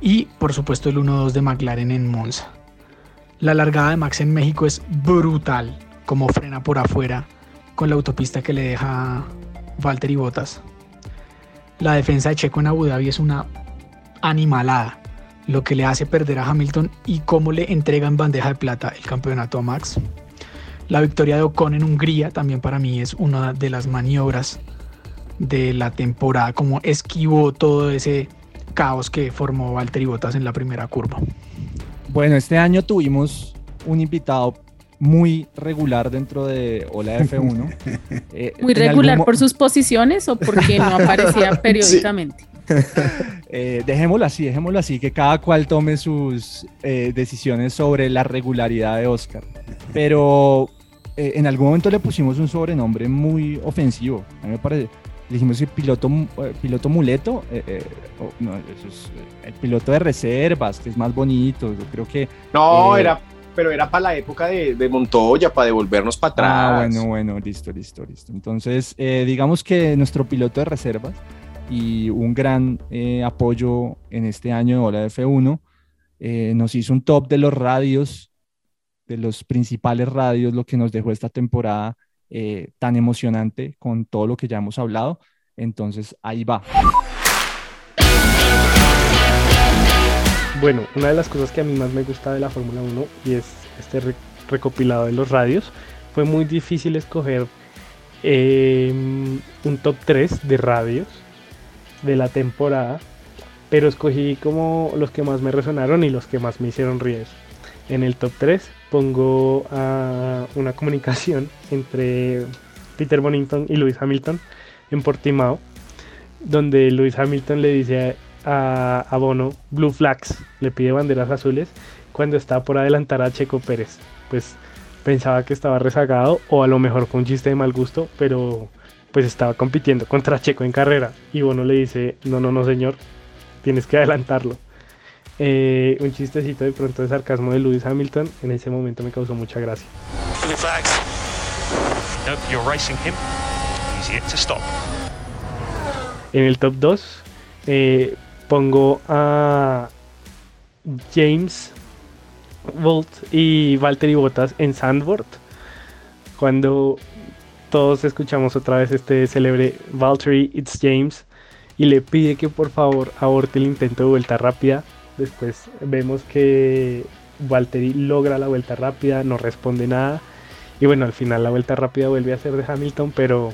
Speaker 9: Y por supuesto el 1-2 de McLaren en Monza. La largada de Max en México es brutal, como frena por afuera con la autopista que le deja Valtteri Bottas. La defensa de Checo en Abu Dhabi es una animalada, lo que le hace perder a Hamilton y cómo le entrega en bandeja de plata el campeonato a Max. La victoria de Ocon en Hungría también para mí es una de las maniobras de la temporada, como esquivó todo ese caos que formó Valtteri Bottas en la primera curva.
Speaker 3: Bueno, este año tuvimos un invitado muy regular dentro de Hola F1. <laughs>
Speaker 5: Eh, muy regular por sus posiciones o porque no <laughs> aparecía periódicamente. <laughs>
Speaker 3: Eh, dejémoslo así, dejémoslo así, que cada cual tome sus eh, decisiones sobre la regularidad de Oscar. Pero en algún momento le pusimos un sobrenombre muy ofensivo. A mí me parece. Le dijimos el piloto, piloto muleto. no, eso es el piloto de reservas, que es más bonito. Yo creo que.
Speaker 1: No, era pero era para la época de, Montoya, para devolvernos para atrás.
Speaker 3: Ah, bueno, bueno, listo, listo, listo. Entonces, eh, digamos que nuestro piloto de reservas y un gran eh, apoyo en este año de Ola F1 eh, nos hizo un top de los radios, de los principales radios, lo que nos dejó esta temporada tan emocionante con todo lo que ya hemos hablado. Entonces, ahí va.
Speaker 11: Bueno, una de las cosas que a mí más me gusta de la Fórmula 1 y es este recopilado de los radios, fue muy difícil escoger em, un top 3 de radios de la temporada, pero escogí como los que más me resonaron y los que más me hicieron ríos. En el top 3 pongo a una comunicación <laughs> entre Peter Bonington y Lewis Hamilton en Portimao, donde Lewis Hamilton le dice a, Bono Blue Flags, le pide banderas azules cuando está por adelantar a Checo Pérez. Pues pensaba que estaba rezagado o a lo mejor fue un chiste de mal gusto, pero pues estaba compitiendo contra Checo en carrera y Bono le dice, no, no, no señor, tienes que adelantarlo. Eh, un chistecito de pronto de sarcasmo de Lewis Hamilton en ese momento me causó mucha gracia. En el top 2 eh, pongo a James Bolt y Valtteri Bottas en Sandboard. Cuando todos escuchamos otra vez este célebre Valtteri It's James y le pide que por favor aborte el intento de vuelta rápida. Después vemos que Valtteri logra la vuelta rápida, no responde nada. Y bueno, al final la vuelta rápida vuelve a ser de Hamilton, pero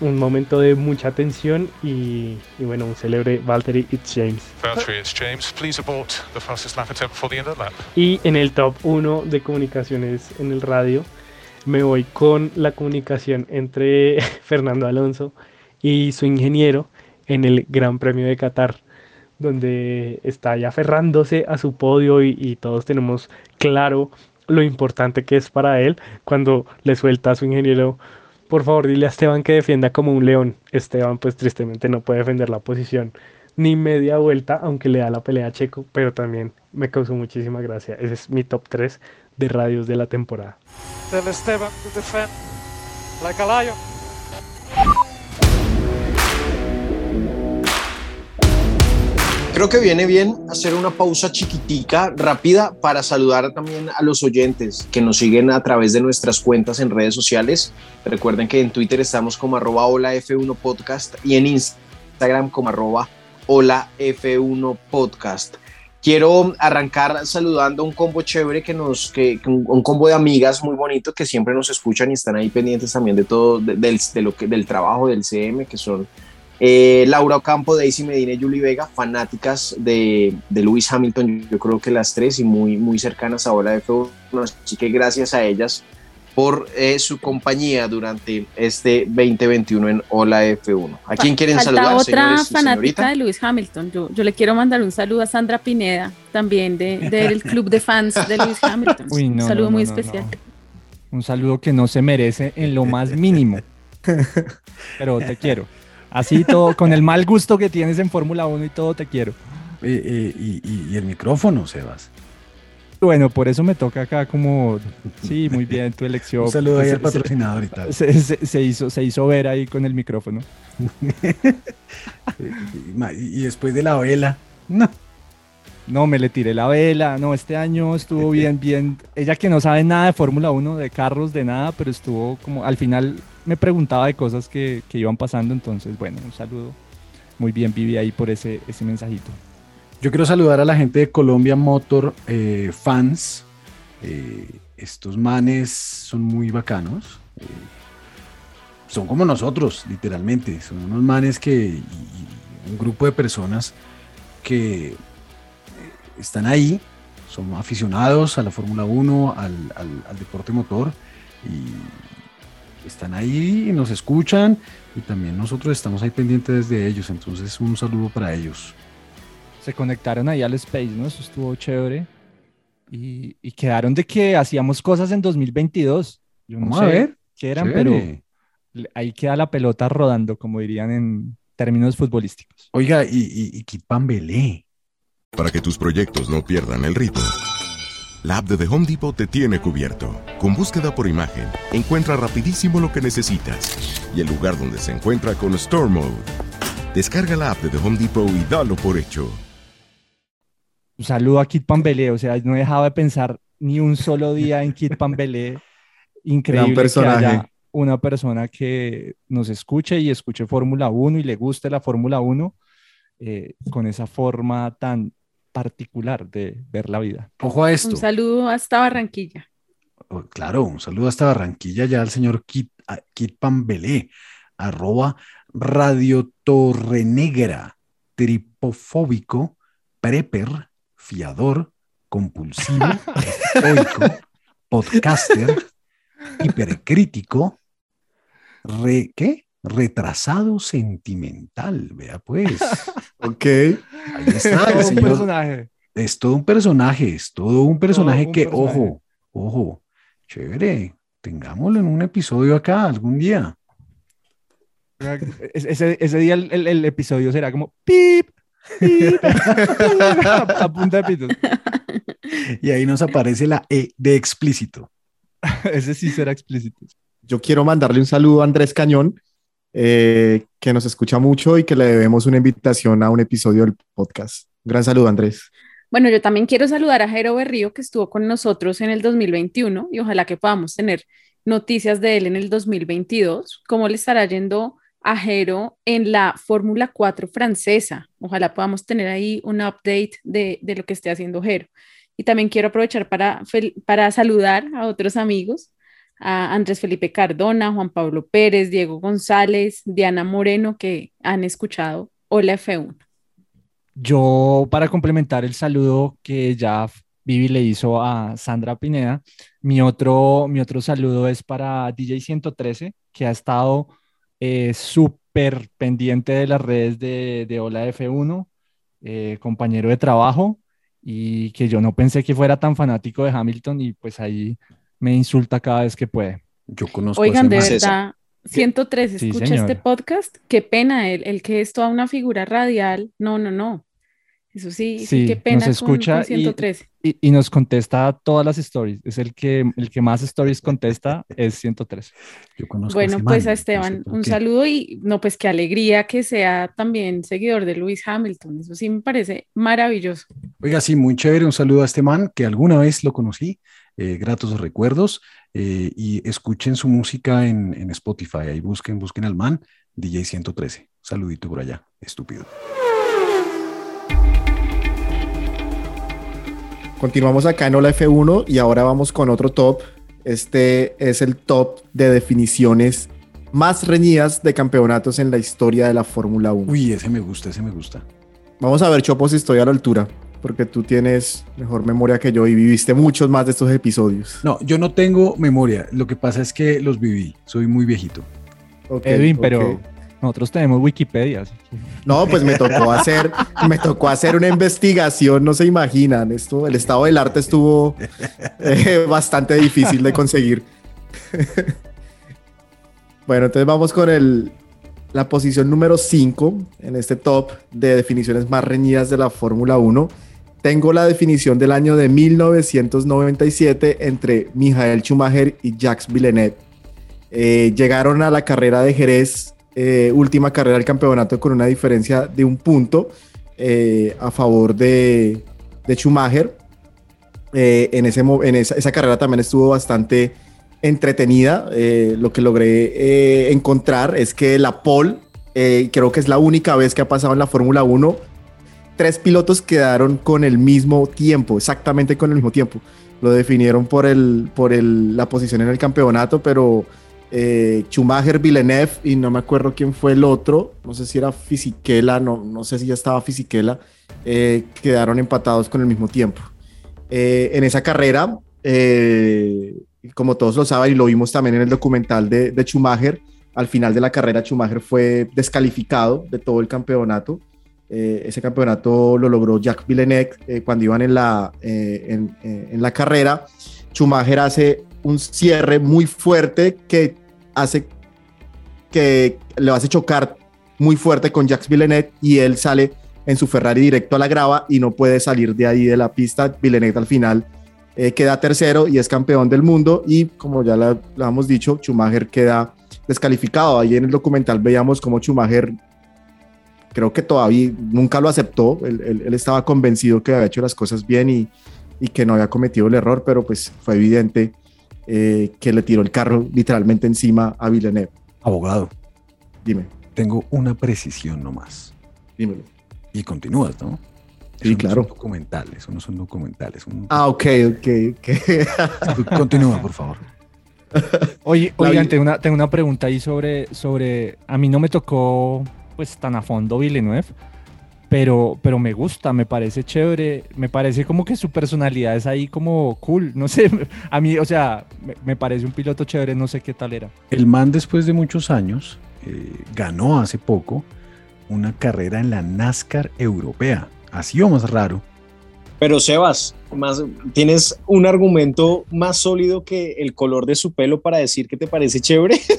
Speaker 11: un momento de mucha tensión y, y bueno, un célebre Valtteri It's James. Valtteri It's James, please abort the fastest lap attempt before the end lap. Y en el top 1 de comunicaciones en el radio, me voy con la comunicación entre <laughs> Fernando Alonso y su ingeniero en el Gran Premio de Qatar, donde está ya aferrándose a su podio y, todos tenemos claro lo importante que es para él cuando le suelta a su ingeniero por favor dile a Esteban que defienda como un león. Esteban pues tristemente no puede defender la posición ni media vuelta, aunque le da la pelea a Checo, pero también me causó muchísima gracia. Ese es mi top 3 de radios de la temporada. Esteban like a lion.
Speaker 1: Creo que viene bien hacer una pausa chiquitica, rápida, para saludar también a los oyentes que nos siguen a través de nuestras cuentas en redes sociales. Recuerden que en Twitter estamos como arroba hola F1 podcast y en Instagram como arroba hola F1 podcast. Quiero arrancar saludando un combo chévere que nos, que, un, combo de amigas muy bonito que siempre nos escuchan y están ahí pendientes también de todo, de del trabajo del CM, que son eh, Laura Ocampo, Daisy Medina y Julie Vega, fanáticas de, de Lewis Hamilton, yo creo que las tres y muy, muy cercanas a Hola F1, así que gracias a ellas por eh, su compañía durante este 2021 en Hola F1. ¿A quién quieren
Speaker 5: Falta
Speaker 1: saludar?
Speaker 5: otra fanática de Lewis Hamilton. Yo, yo, le quiero mandar un saludo a Sandra Pineda, también del de, <laughs> club de fans de Lewis Hamilton. un saludo muy especial.
Speaker 3: Un saludo que no se merece en lo más mínimo. <laughs> Pero te quiero. Así todo, con el mal gusto que tienes en Fórmula 1 y todo, te quiero.
Speaker 2: y, el micrófono, Sebas.
Speaker 3: Bueno, por eso me toca acá como, sí, muy bien, tu elección. <laughs>
Speaker 2: Un saludo ahí al patrocinador y tal.
Speaker 3: Se, hizo, se hizo ver ahí con el micrófono. <laughs>
Speaker 2: y, después de la vela, no.
Speaker 3: No, me le tiré la vela. No, este año estuvo bien, bien. Ella que no sabe nada de Fórmula 1, de carros, de nada, pero estuvo como, al final me preguntaba de cosas que, iban pasando, entonces, bueno, un saludo. Muy bien, Vivi, ahí por ese, ese mensajito.
Speaker 2: Yo quiero saludar a la gente de Colombia Motor eh, Fans. Eh, estos manes son muy bacanos. Eh, son como nosotros, literalmente. Son unos manes que. un grupo de personas que están ahí, son aficionados a la Fórmula 1, al, deporte motor. Y están ahí y nos escuchan y también nosotros estamos ahí pendientes de ellos. Entonces, un saludo para ellos.
Speaker 3: Se conectaron ahí al Space, ¿no? Eso estuvo chévere. Y, quedaron de que hacíamos cosas en 2022. Yo no sé a ver. qué eran, pero ahí queda la pelota rodando, como dirían en términos futbolísticos.
Speaker 2: Oiga, y, y, Kit Pambelé.
Speaker 17: Para que tus proyectos no pierdan el ritmo la app de The Home Depot te tiene cubierto. Con búsqueda por imagen, encuentra rapidísimo lo que necesitas y el lugar donde se encuentra con Store Mode. Descarga la app de The Home Depot y dalo por hecho.
Speaker 3: Un saludo a Kit Pambelé, o sea, no he dejado de pensar ni un solo día en Kit Pambelé. <laughs> Increíble que haya una persona que nos escuche y escuche Fórmula 1 y le guste la Fórmula 1 eh, con esa forma tan particular de ver la vida.
Speaker 2: Ojo a esto.
Speaker 5: Un saludo hasta Barranquilla.
Speaker 2: Oh, claro, un saludo hasta Barranquilla ya al señor Kit, Kit Pambelé, arroba Radio Torrenegra, tripofóbico, preper, fiador, compulsivo, estoico, podcaster, hipercrítico, re, ¿qué? retrasado sentimental, vea pues.
Speaker 4: ok.
Speaker 2: Ahí está. Es todo un personaje. Es todo un personaje, es todo un personaje que, ojo, ojo, chévere, tengámoslo en un episodio acá algún día.
Speaker 3: Ese, ese día el, el, episodio será como pip, <laughs> a, punta de pitos.
Speaker 2: Y ahí nos aparece la E de explícito. <laughs>
Speaker 3: ese sí será explícito.
Speaker 4: Yo quiero mandarle un saludo a Andrés Cañón, eh, que nos escucha mucho y que le debemos una invitación a un episodio del podcast. gran saludo, Andrés.
Speaker 5: Bueno, yo también quiero saludar a Jero Berrío, que estuvo con nosotros en el 2021 y ojalá que podamos tener noticias de él en el 2022. ¿Cómo le estará yendo a Jero en la Fórmula 4 francesa? Ojalá podamos tener ahí un update de, de lo que esté haciendo Jero. Y también quiero aprovechar para, para saludar a otros amigos a Andrés Felipe Cardona, Juan Pablo Pérez, Diego González, Diana Moreno, que han escuchado Hola F1.
Speaker 3: Yo, para complementar el saludo que ya Vivi le hizo a Sandra Pineda, mi otro, mi otro saludo es para DJ 113, que ha estado eh, súper pendiente de las redes de, de Hola F1, eh, compañero de trabajo, y que yo no pensé que fuera tan fanático de Hamilton, y pues ahí me insulta cada vez que puede.
Speaker 2: Yo conozco
Speaker 5: Oigan, de verdad, 103, escucha este podcast. Qué pena, el, el que es toda una figura radial. No, no, no. Eso sí, sí, qué pena.
Speaker 3: Nos escucha Y, y, nos contesta todas las stories. Es el que, el que más stories contesta, es 103.
Speaker 2: Yo conozco
Speaker 5: bueno, pues a Esteban, un saludo y no, pues qué alegría que sea también seguidor de Lewis Hamilton. Eso sí me parece maravilloso.
Speaker 2: Oiga, sí, muy chévere. Un saludo a este man que alguna vez lo conocí eh, gratos recuerdos eh, y escuchen su música en, en, Spotify. Ahí busquen, busquen al man, DJ 113. Saludito por allá, estúpido.
Speaker 4: Continuamos acá en Hola F1 y ahora vamos con otro top. Este es el top de definiciones más reñidas de campeonatos en la historia de la Fórmula 1.
Speaker 2: Uy, ese me gusta, ese me gusta.
Speaker 4: Vamos a ver, Chopo, si estoy a la altura, porque tú tienes mejor memoria que yo y viviste muchos más de estos episodios.
Speaker 2: No, yo no tengo memoria. Lo que pasa es que los viví. Soy muy viejito.
Speaker 3: Okay, Edwin, pero nosotros tenemos Wikipedia.
Speaker 4: No, pues me tocó hacer, me tocó hacer una investigación, no se imaginan. Esto, el estado del arte estuvo eh, bastante difícil de conseguir. bueno, entonces vamos con el, la posición número 5 en este top de definiciones más reñidas de la Fórmula 1. Tengo la definición del año de 1997 entre Michael Schumacher y Jacques Villeneuve. Eh, llegaron a la carrera de Jerez eh, última carrera del campeonato con una diferencia de un punto eh, a favor de, de Schumacher. Eh, en ese, en esa, carrera también estuvo bastante entretenida. lo que logré encontrar es que la pole, creo que es la única vez que ha pasado en la Fórmula 1, tres pilotos quedaron con el mismo tiempo, exactamente con el mismo tiempo. Lo definieron por, el, por el, la posición en el campeonato, pero eh, Schumacher, Villeneuve y no me acuerdo quién fue el otro, no sé si era Fisichella, no, no sé si ya estaba Fisichella, eh, quedaron empatados con el mismo tiempo. Eh, en esa carrera, como todos lo saben y lo vimos también en el documental de, de, Schumacher, al final de la carrera Schumacher fue descalificado de todo el campeonato. ese campeonato lo logró Jacques Villeneuve cuando iban en la, en, en la carrera. Schumacher hace un cierre muy fuerte que hace que le hace chocar muy fuerte con Jacques Villeneuve y él sale en su Ferrari directo a la grava y no puede salir de ahí de la pista. Villeneuve al final eh, queda tercero y es campeón del mundo y como ya lo hemos dicho, Schumacher queda descalificado. Ahí en el documental veíamos como Schumacher creo que todavía nunca lo aceptó. Él, estaba convencido que había hecho las cosas bien y, y, que no había cometido el error, pero pues fue evidente eh, que le tiró el carro literalmente encima a Villeneuve.
Speaker 2: Abogado.
Speaker 4: Dime.
Speaker 2: Tengo una precisión nomás.
Speaker 4: Dímelo.
Speaker 2: Y continúas, ¿no?
Speaker 4: Sí, claro.
Speaker 2: No son documentales, eso no son documentales.
Speaker 4: Ah, ok, ok, ok. <laughs>
Speaker 2: Continúa, por favor.
Speaker 3: Oye, oigan, tengo una, tengo una pregunta ahí sobre, sobre. A mí no me tocó pues tan a fondo Villeneuve, pero, pero me gusta, me parece chévere, me parece como que su personalidad es ahí como cool, no sé, <laughs> a mí, o sea, me, parece un piloto chévere, no sé qué tal era.
Speaker 2: El man después de muchos años eh, ganó hace poco una carrera en la NASCAR europea, así o más raro.
Speaker 1: Pero Sebas, más, tienes un argumento más sólido que el color de su pelo para decir que te parece chévere. <laughs>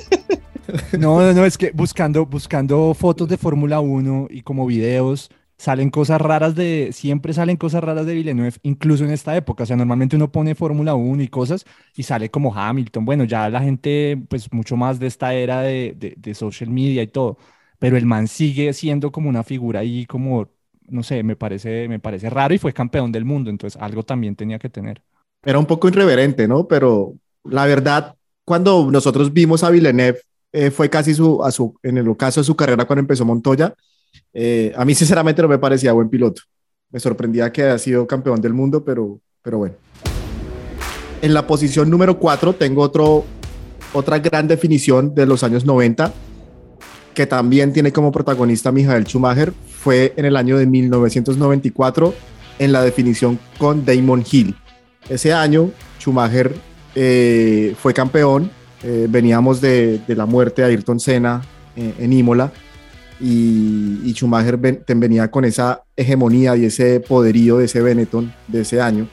Speaker 3: No, no, es que buscando, buscando fotos de Fórmula 1 y como videos, salen cosas raras de, siempre salen cosas raras de Villeneuve, incluso en esta época. O sea, normalmente uno pone Fórmula 1 y cosas y sale como Hamilton. Bueno, ya la gente, pues mucho más de esta era de, de, social media y todo. Pero el man sigue siendo como una figura ahí como, no sé, me parece, me parece raro y fue campeón del mundo. Entonces algo también tenía que tener.
Speaker 4: Era un poco irreverente, ¿no? Pero la verdad, cuando nosotros vimos a Villeneuve, eh, fue casi su, a su, en el ocaso de su carrera cuando empezó Montoya eh, a mí sinceramente no me parecía buen piloto. Me sorprendía que haya sido campeón del mundo, pero, pero bueno. En la posición número 4 tengo otro, otra gran definición de los años 90, que también tiene como protagonista Michael Schumacher. Fue en el año de 1994 en la definición con Damon Hill. Ese año Schumacher eh, fue campeón. Eh, veníamos de, de, la muerte de Ayrton Senna en Imola y, Schumacher venía con esa hegemonía y ese poderío de ese Benetton de ese año.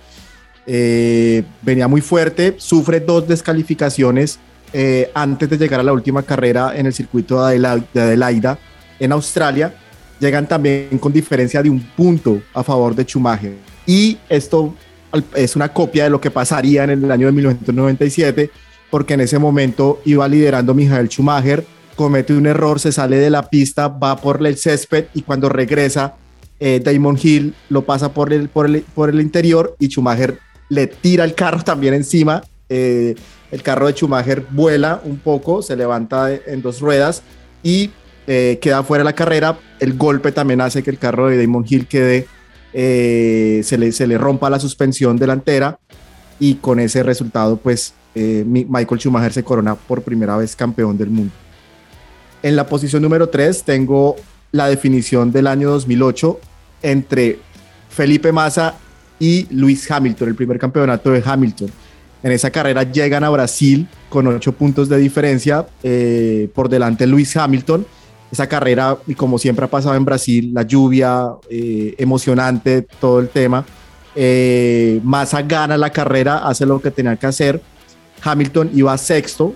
Speaker 4: Eh, venía muy fuerte, sufre dos descalificaciones eh, antes de llegar a la última carrera en el circuito de Adelaida, en Australia. Llegan también con diferencia de un punto a favor de Schumacher. Y esto es una copia de lo que pasaría en el año de 1997, porque en ese momento iba liderando Michael Schumacher comete un error, se sale de la pista, va por el césped y cuando regresa, eh, Damon Hill lo pasa por el, por, el, por el interior y Schumacher le tira el carro <laughs> también encima. Eh, el carro de Schumacher vuela un poco, se levanta en dos ruedas y eh, queda fuera de la carrera. El golpe también hace que el carro de Damon Hill quede eh, se, le, se le rompa la suspensión delantera y con ese resultado pues Michael Schumacher se corona por primera vez campeón del mundo. En la posición número 3 tengo la definición del año 2008 entre Felipe Massa y Luis Hamilton, el primer campeonato de Hamilton. En esa carrera llegan a Brasil con ocho puntos de diferencia eh, por delante Luis Hamilton. Esa carrera, y como siempre ha pasado en Brasil, la lluvia, eh, emocionante, todo el tema. Eh, Massa gana la carrera, hace lo que tenía que hacer. Hamilton iba sexto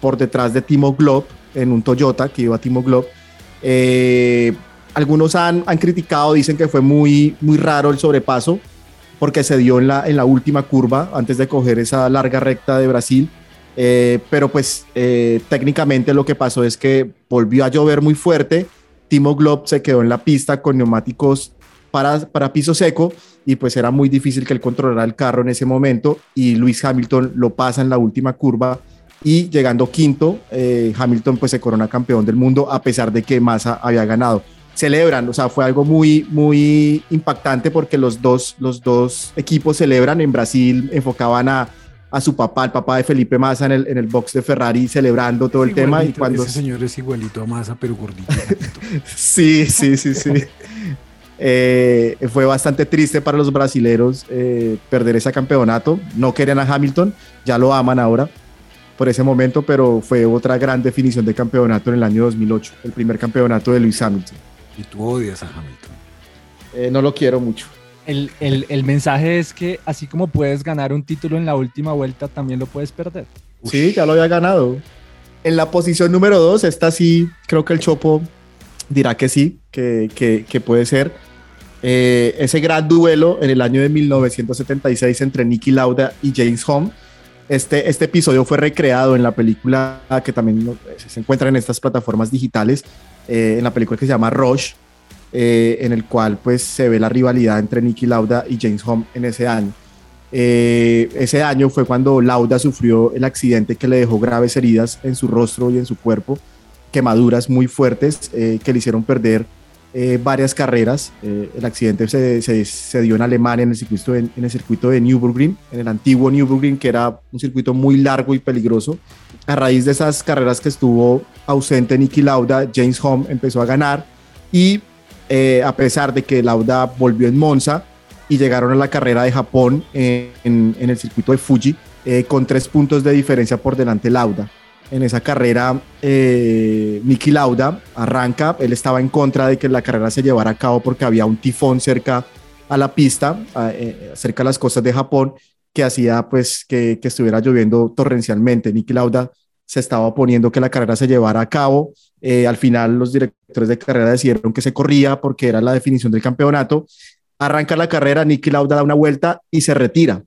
Speaker 4: por detrás de Timo Glob en un Toyota que iba a Timo Glob. algunos han, han, criticado, dicen que fue muy, muy raro el sobrepaso porque se dio en la, en la última curva antes de coger esa larga recta de Brasil. Eh, pero pues eh, técnicamente lo que pasó es que volvió a llover muy fuerte. Timo Glob se quedó en la pista con neumáticos para, para piso seco y pues era muy difícil que él controlara el carro en ese momento y Luis Hamilton lo pasa en la última curva y llegando quinto, eh, Hamilton pues se corona campeón del mundo a pesar de que Massa había ganado celebran, o sea, fue algo muy, muy impactante porque los dos, los dos equipos celebran. En Brasil enfocaban a, a su papá, el papá de Felipe Massa en el, en el box de Ferrari, celebrando todo el tema. Y cuando...
Speaker 2: Ese señor es igualito a Massa, pero gordito. <laughs>
Speaker 4: sí, sí, sí, sí. <laughs> Eh, fue bastante triste para los brasileros eh, perder ese campeonato. No querían a Hamilton, ya lo aman ahora por ese momento, pero fue otra gran definición de campeonato en el año 2008, el primer campeonato de Luis Hamilton.
Speaker 2: Y tú odias a Hamilton.
Speaker 4: Eh, no lo quiero mucho.
Speaker 3: El, el, mensaje es que así como puedes ganar un título en la última vuelta, también lo puedes perder.
Speaker 4: Sí, ya lo había ganado. En la posición número dos, esta sí, creo que el Chopo dirá que sí, que, que, que puede ser. Eh, ese gran duelo en el año de 1976 entre Nicky Lauda y James Home. Este, este episodio fue recreado en la película que también se encuentra en estas plataformas digitales eh, en la película que se llama Rush, eh, en el cual pues se ve la rivalidad entre Nicky Lauda y James Home en ese año. Eh, ese año fue cuando Lauda sufrió el accidente que le dejó graves heridas en su rostro y en su cuerpo, quemaduras muy fuertes que le hicieron perder varias carreras. el accidente se, se, dio en Alemania en el, circuito de, en el circuito de Nürburgring, en el antiguo Nürburgring, que era un circuito muy largo y peligroso. A raíz de esas carreras que estuvo ausente Nicky Lauda, James Home empezó a ganar y eh, a pesar de que Lauda volvió en Monza y llegaron a la carrera de Japón en, el circuito de Fuji eh, con tres puntos de diferencia por delante Lauda. En esa carrera, eh, Lauda arranca, él estaba en contra de que la carrera se llevara a cabo porque había un tifón cerca a la pista, cerca a las costas de Japón, que hacía pues que, que estuviera lloviendo torrencialmente. Nicky Lauda se estaba oponiendo que la carrera se llevara a cabo. Eh, al final los directores de carrera decidieron que se corría porque era la definición del campeonato. Arranca la carrera, Nicky Lauda da una vuelta y se retira.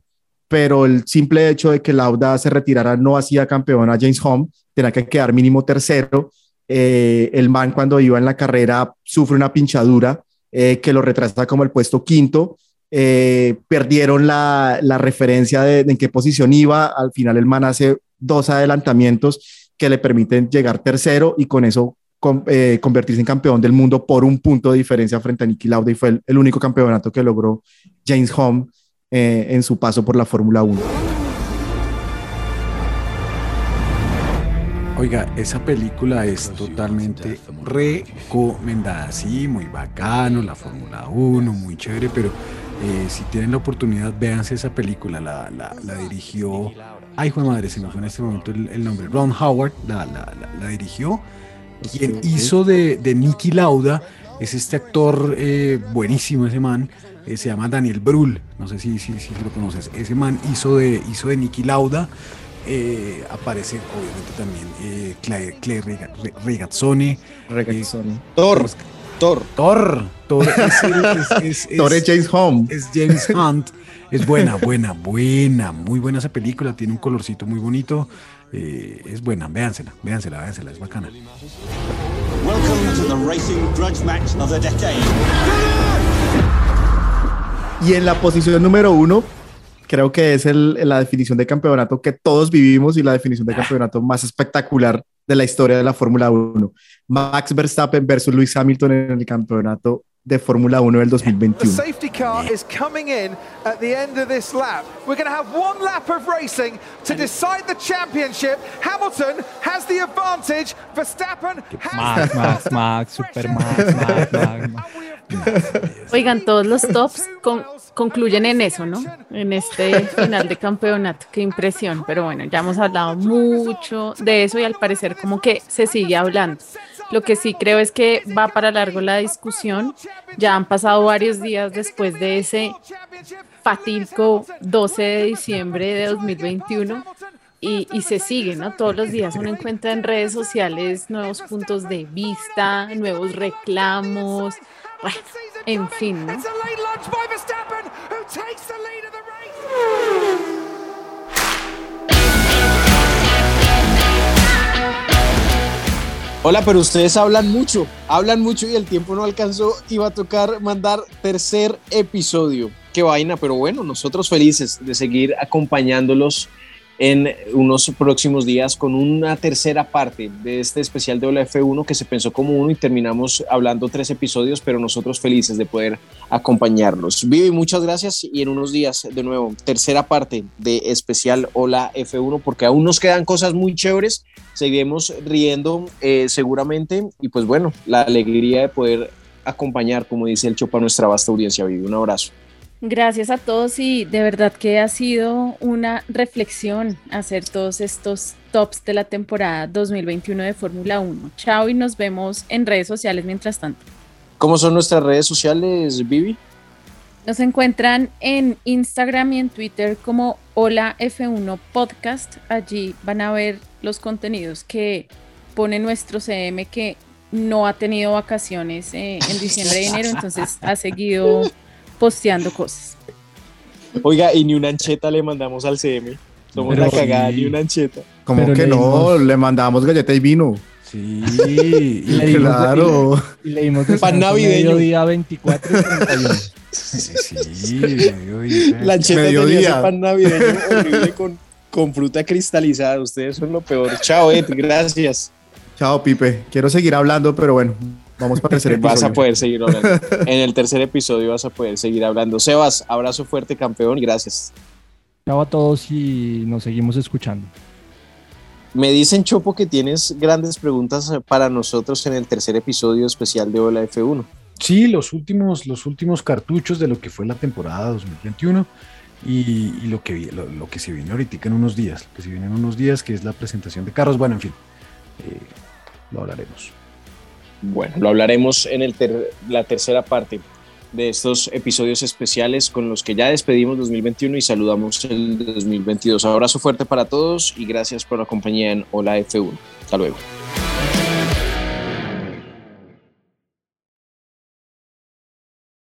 Speaker 4: Pero el simple hecho de que Lauda se retirara no hacía campeón a James Home, tenía que quedar mínimo tercero. Eh, el man cuando iba en la carrera sufre una pinchadura eh, que lo retrasa como el puesto quinto. perdieron la, la referencia de, de, en qué posición iba. Al final el man hace dos adelantamientos que le permiten llegar tercero y con eso eh, convertirse en campeón del mundo por un punto de diferencia frente a Nicky Lauda y fue el, único campeonato que logró James Home eh, en su paso por la Fórmula 1.
Speaker 2: Oiga, esa película es totalmente recomendada. Sí, muy bacano, la Fórmula 1, muy chévere, pero eh, si tienen la oportunidad, véanse esa película. La, la, la dirigió Ay, hijo de madre, se me fue en este momento el, nombre. Ron Howard la, la, dirigió. Quien hizo de, de Nicky Lauda es este actor eh, buenísimo, ese man. Eh, se llama Daniel Brühl. No sé si, si, si, lo conoces. Ese man hizo de, hizo de Nicky Lauda. Eh, aparece obviamente también Claire, Claire Regazzoni.
Speaker 4: Regazzoni.
Speaker 2: Thor. Thor. Thor. Thor <laughs>
Speaker 4: es, Thor es James Hunt.
Speaker 2: Es James Hunt. Es buena, buena, buena, muy buena esa película, tiene un colorcito muy bonito, eh, es buena, véansela, véansela, véansela, es bacana.
Speaker 4: Y en la posición número uno, creo que es la definición de campeonato que todos vivimos y la definición de campeonato más espectacular de la historia de la Fórmula 1. Max Verstappen versus Lewis Hamilton en el campeonato de Fórmula 1 del 2021.
Speaker 18: The safety car is coming in at the end of this lap. We're going to have one lap of racing to decide the championship. Hamilton has the advantage. Verstappen
Speaker 3: Max, Max, Max, Super Max, Max, Max, Max.
Speaker 5: Oigan, todos los tops con- concluyen en eso, ¿no? En este final de campeonato. Qué impresión. Pero bueno, ya hemos hablado mucho de eso y al parecer como que se sigue hablando. Lo que sí creo es que va para largo la discusión. Ya han pasado varios días después de ese fatídico 12 de diciembre de 2021 y, y se sigue, ¿no? Todos los días uno encuentra en redes sociales nuevos puntos de vista, nuevos reclamos, en fin.
Speaker 1: Hola, pero ustedes hablan mucho, hablan mucho y el tiempo no alcanzó. Iba a tocar mandar tercer episodio. Qué vaina, pero bueno, nosotros felices de seguir acompañándolos en unos próximos días con una tercera parte de este especial de Hola F1 que se pensó como uno y terminamos hablando tres episodios, pero nosotros felices de poder acompañarlos. Vivi, muchas gracias y en unos días de nuevo, tercera parte de especial Hola F1 porque aún nos quedan cosas muy chéveres, seguiremos riendo eh, seguramente y pues bueno, la alegría de poder acompañar, como dice el Chopa, a nuestra vasta audiencia. Vivi, un abrazo.
Speaker 5: Gracias a todos y de verdad que ha sido una reflexión hacer todos estos tops de la temporada 2021 de Fórmula 1. Chao y nos vemos en redes sociales mientras tanto.
Speaker 1: ¿Cómo son nuestras redes sociales, Vivi?
Speaker 5: Nos encuentran en Instagram y en Twitter como Hola F1 Podcast. Allí van a ver los contenidos que pone nuestro CM que no ha tenido vacaciones eh, en diciembre y enero, entonces ha seguido <laughs> posteando cosas.
Speaker 1: Oiga, y ni una ancheta le mandamos al CM. Somos
Speaker 4: Pero
Speaker 1: la cagada,
Speaker 4: sí.
Speaker 1: ni una ancheta.
Speaker 4: Como
Speaker 2: Pero
Speaker 4: que no, le mandamos galleta y vino.
Speaker 2: Sí, <laughs> y le dimos-
Speaker 4: claro.
Speaker 3: Y leímos
Speaker 1: Pan
Speaker 3: descanso
Speaker 1: navideño.
Speaker 3: mediodía 24 y 31.
Speaker 2: Sí, sí, mediodía.
Speaker 1: La ancheta
Speaker 4: Mediodía.
Speaker 1: tenía ese pan navideño horrible con, con fruta cristalizada. Ustedes son lo peor. Chao, Ed, gracias.
Speaker 4: Chao, Pipe. Quiero seguir hablando, pero bueno, vamos para el tercer episodio.
Speaker 1: Vas a poder seguir hablando. <laughs> En el tercer episodio vas a poder seguir hablando. Sebas, abrazo fuerte, campeón, gracias.
Speaker 3: Chao a todos y nos seguimos escuchando.
Speaker 1: Me dicen, Chopo, que tienes grandes preguntas para nosotros en el tercer episodio especial de Hola F1.
Speaker 2: Sí, los últimos, los últimos cartuchos de lo que fue la temporada 2021 y, y lo, que, lo que se viene ahorita en unos días, lo que se viene en unos días, que es la presentación de carros. Bueno, en fin, eh, lo hablaremos.
Speaker 1: Bueno, lo hablaremos en el ter- la tercera parte de estos episodios especiales con los que ya despedimos 2021 y saludamos el 2022. Abrazo fuerte para todos y gracias por la compañía en Hola F1. Hasta luego.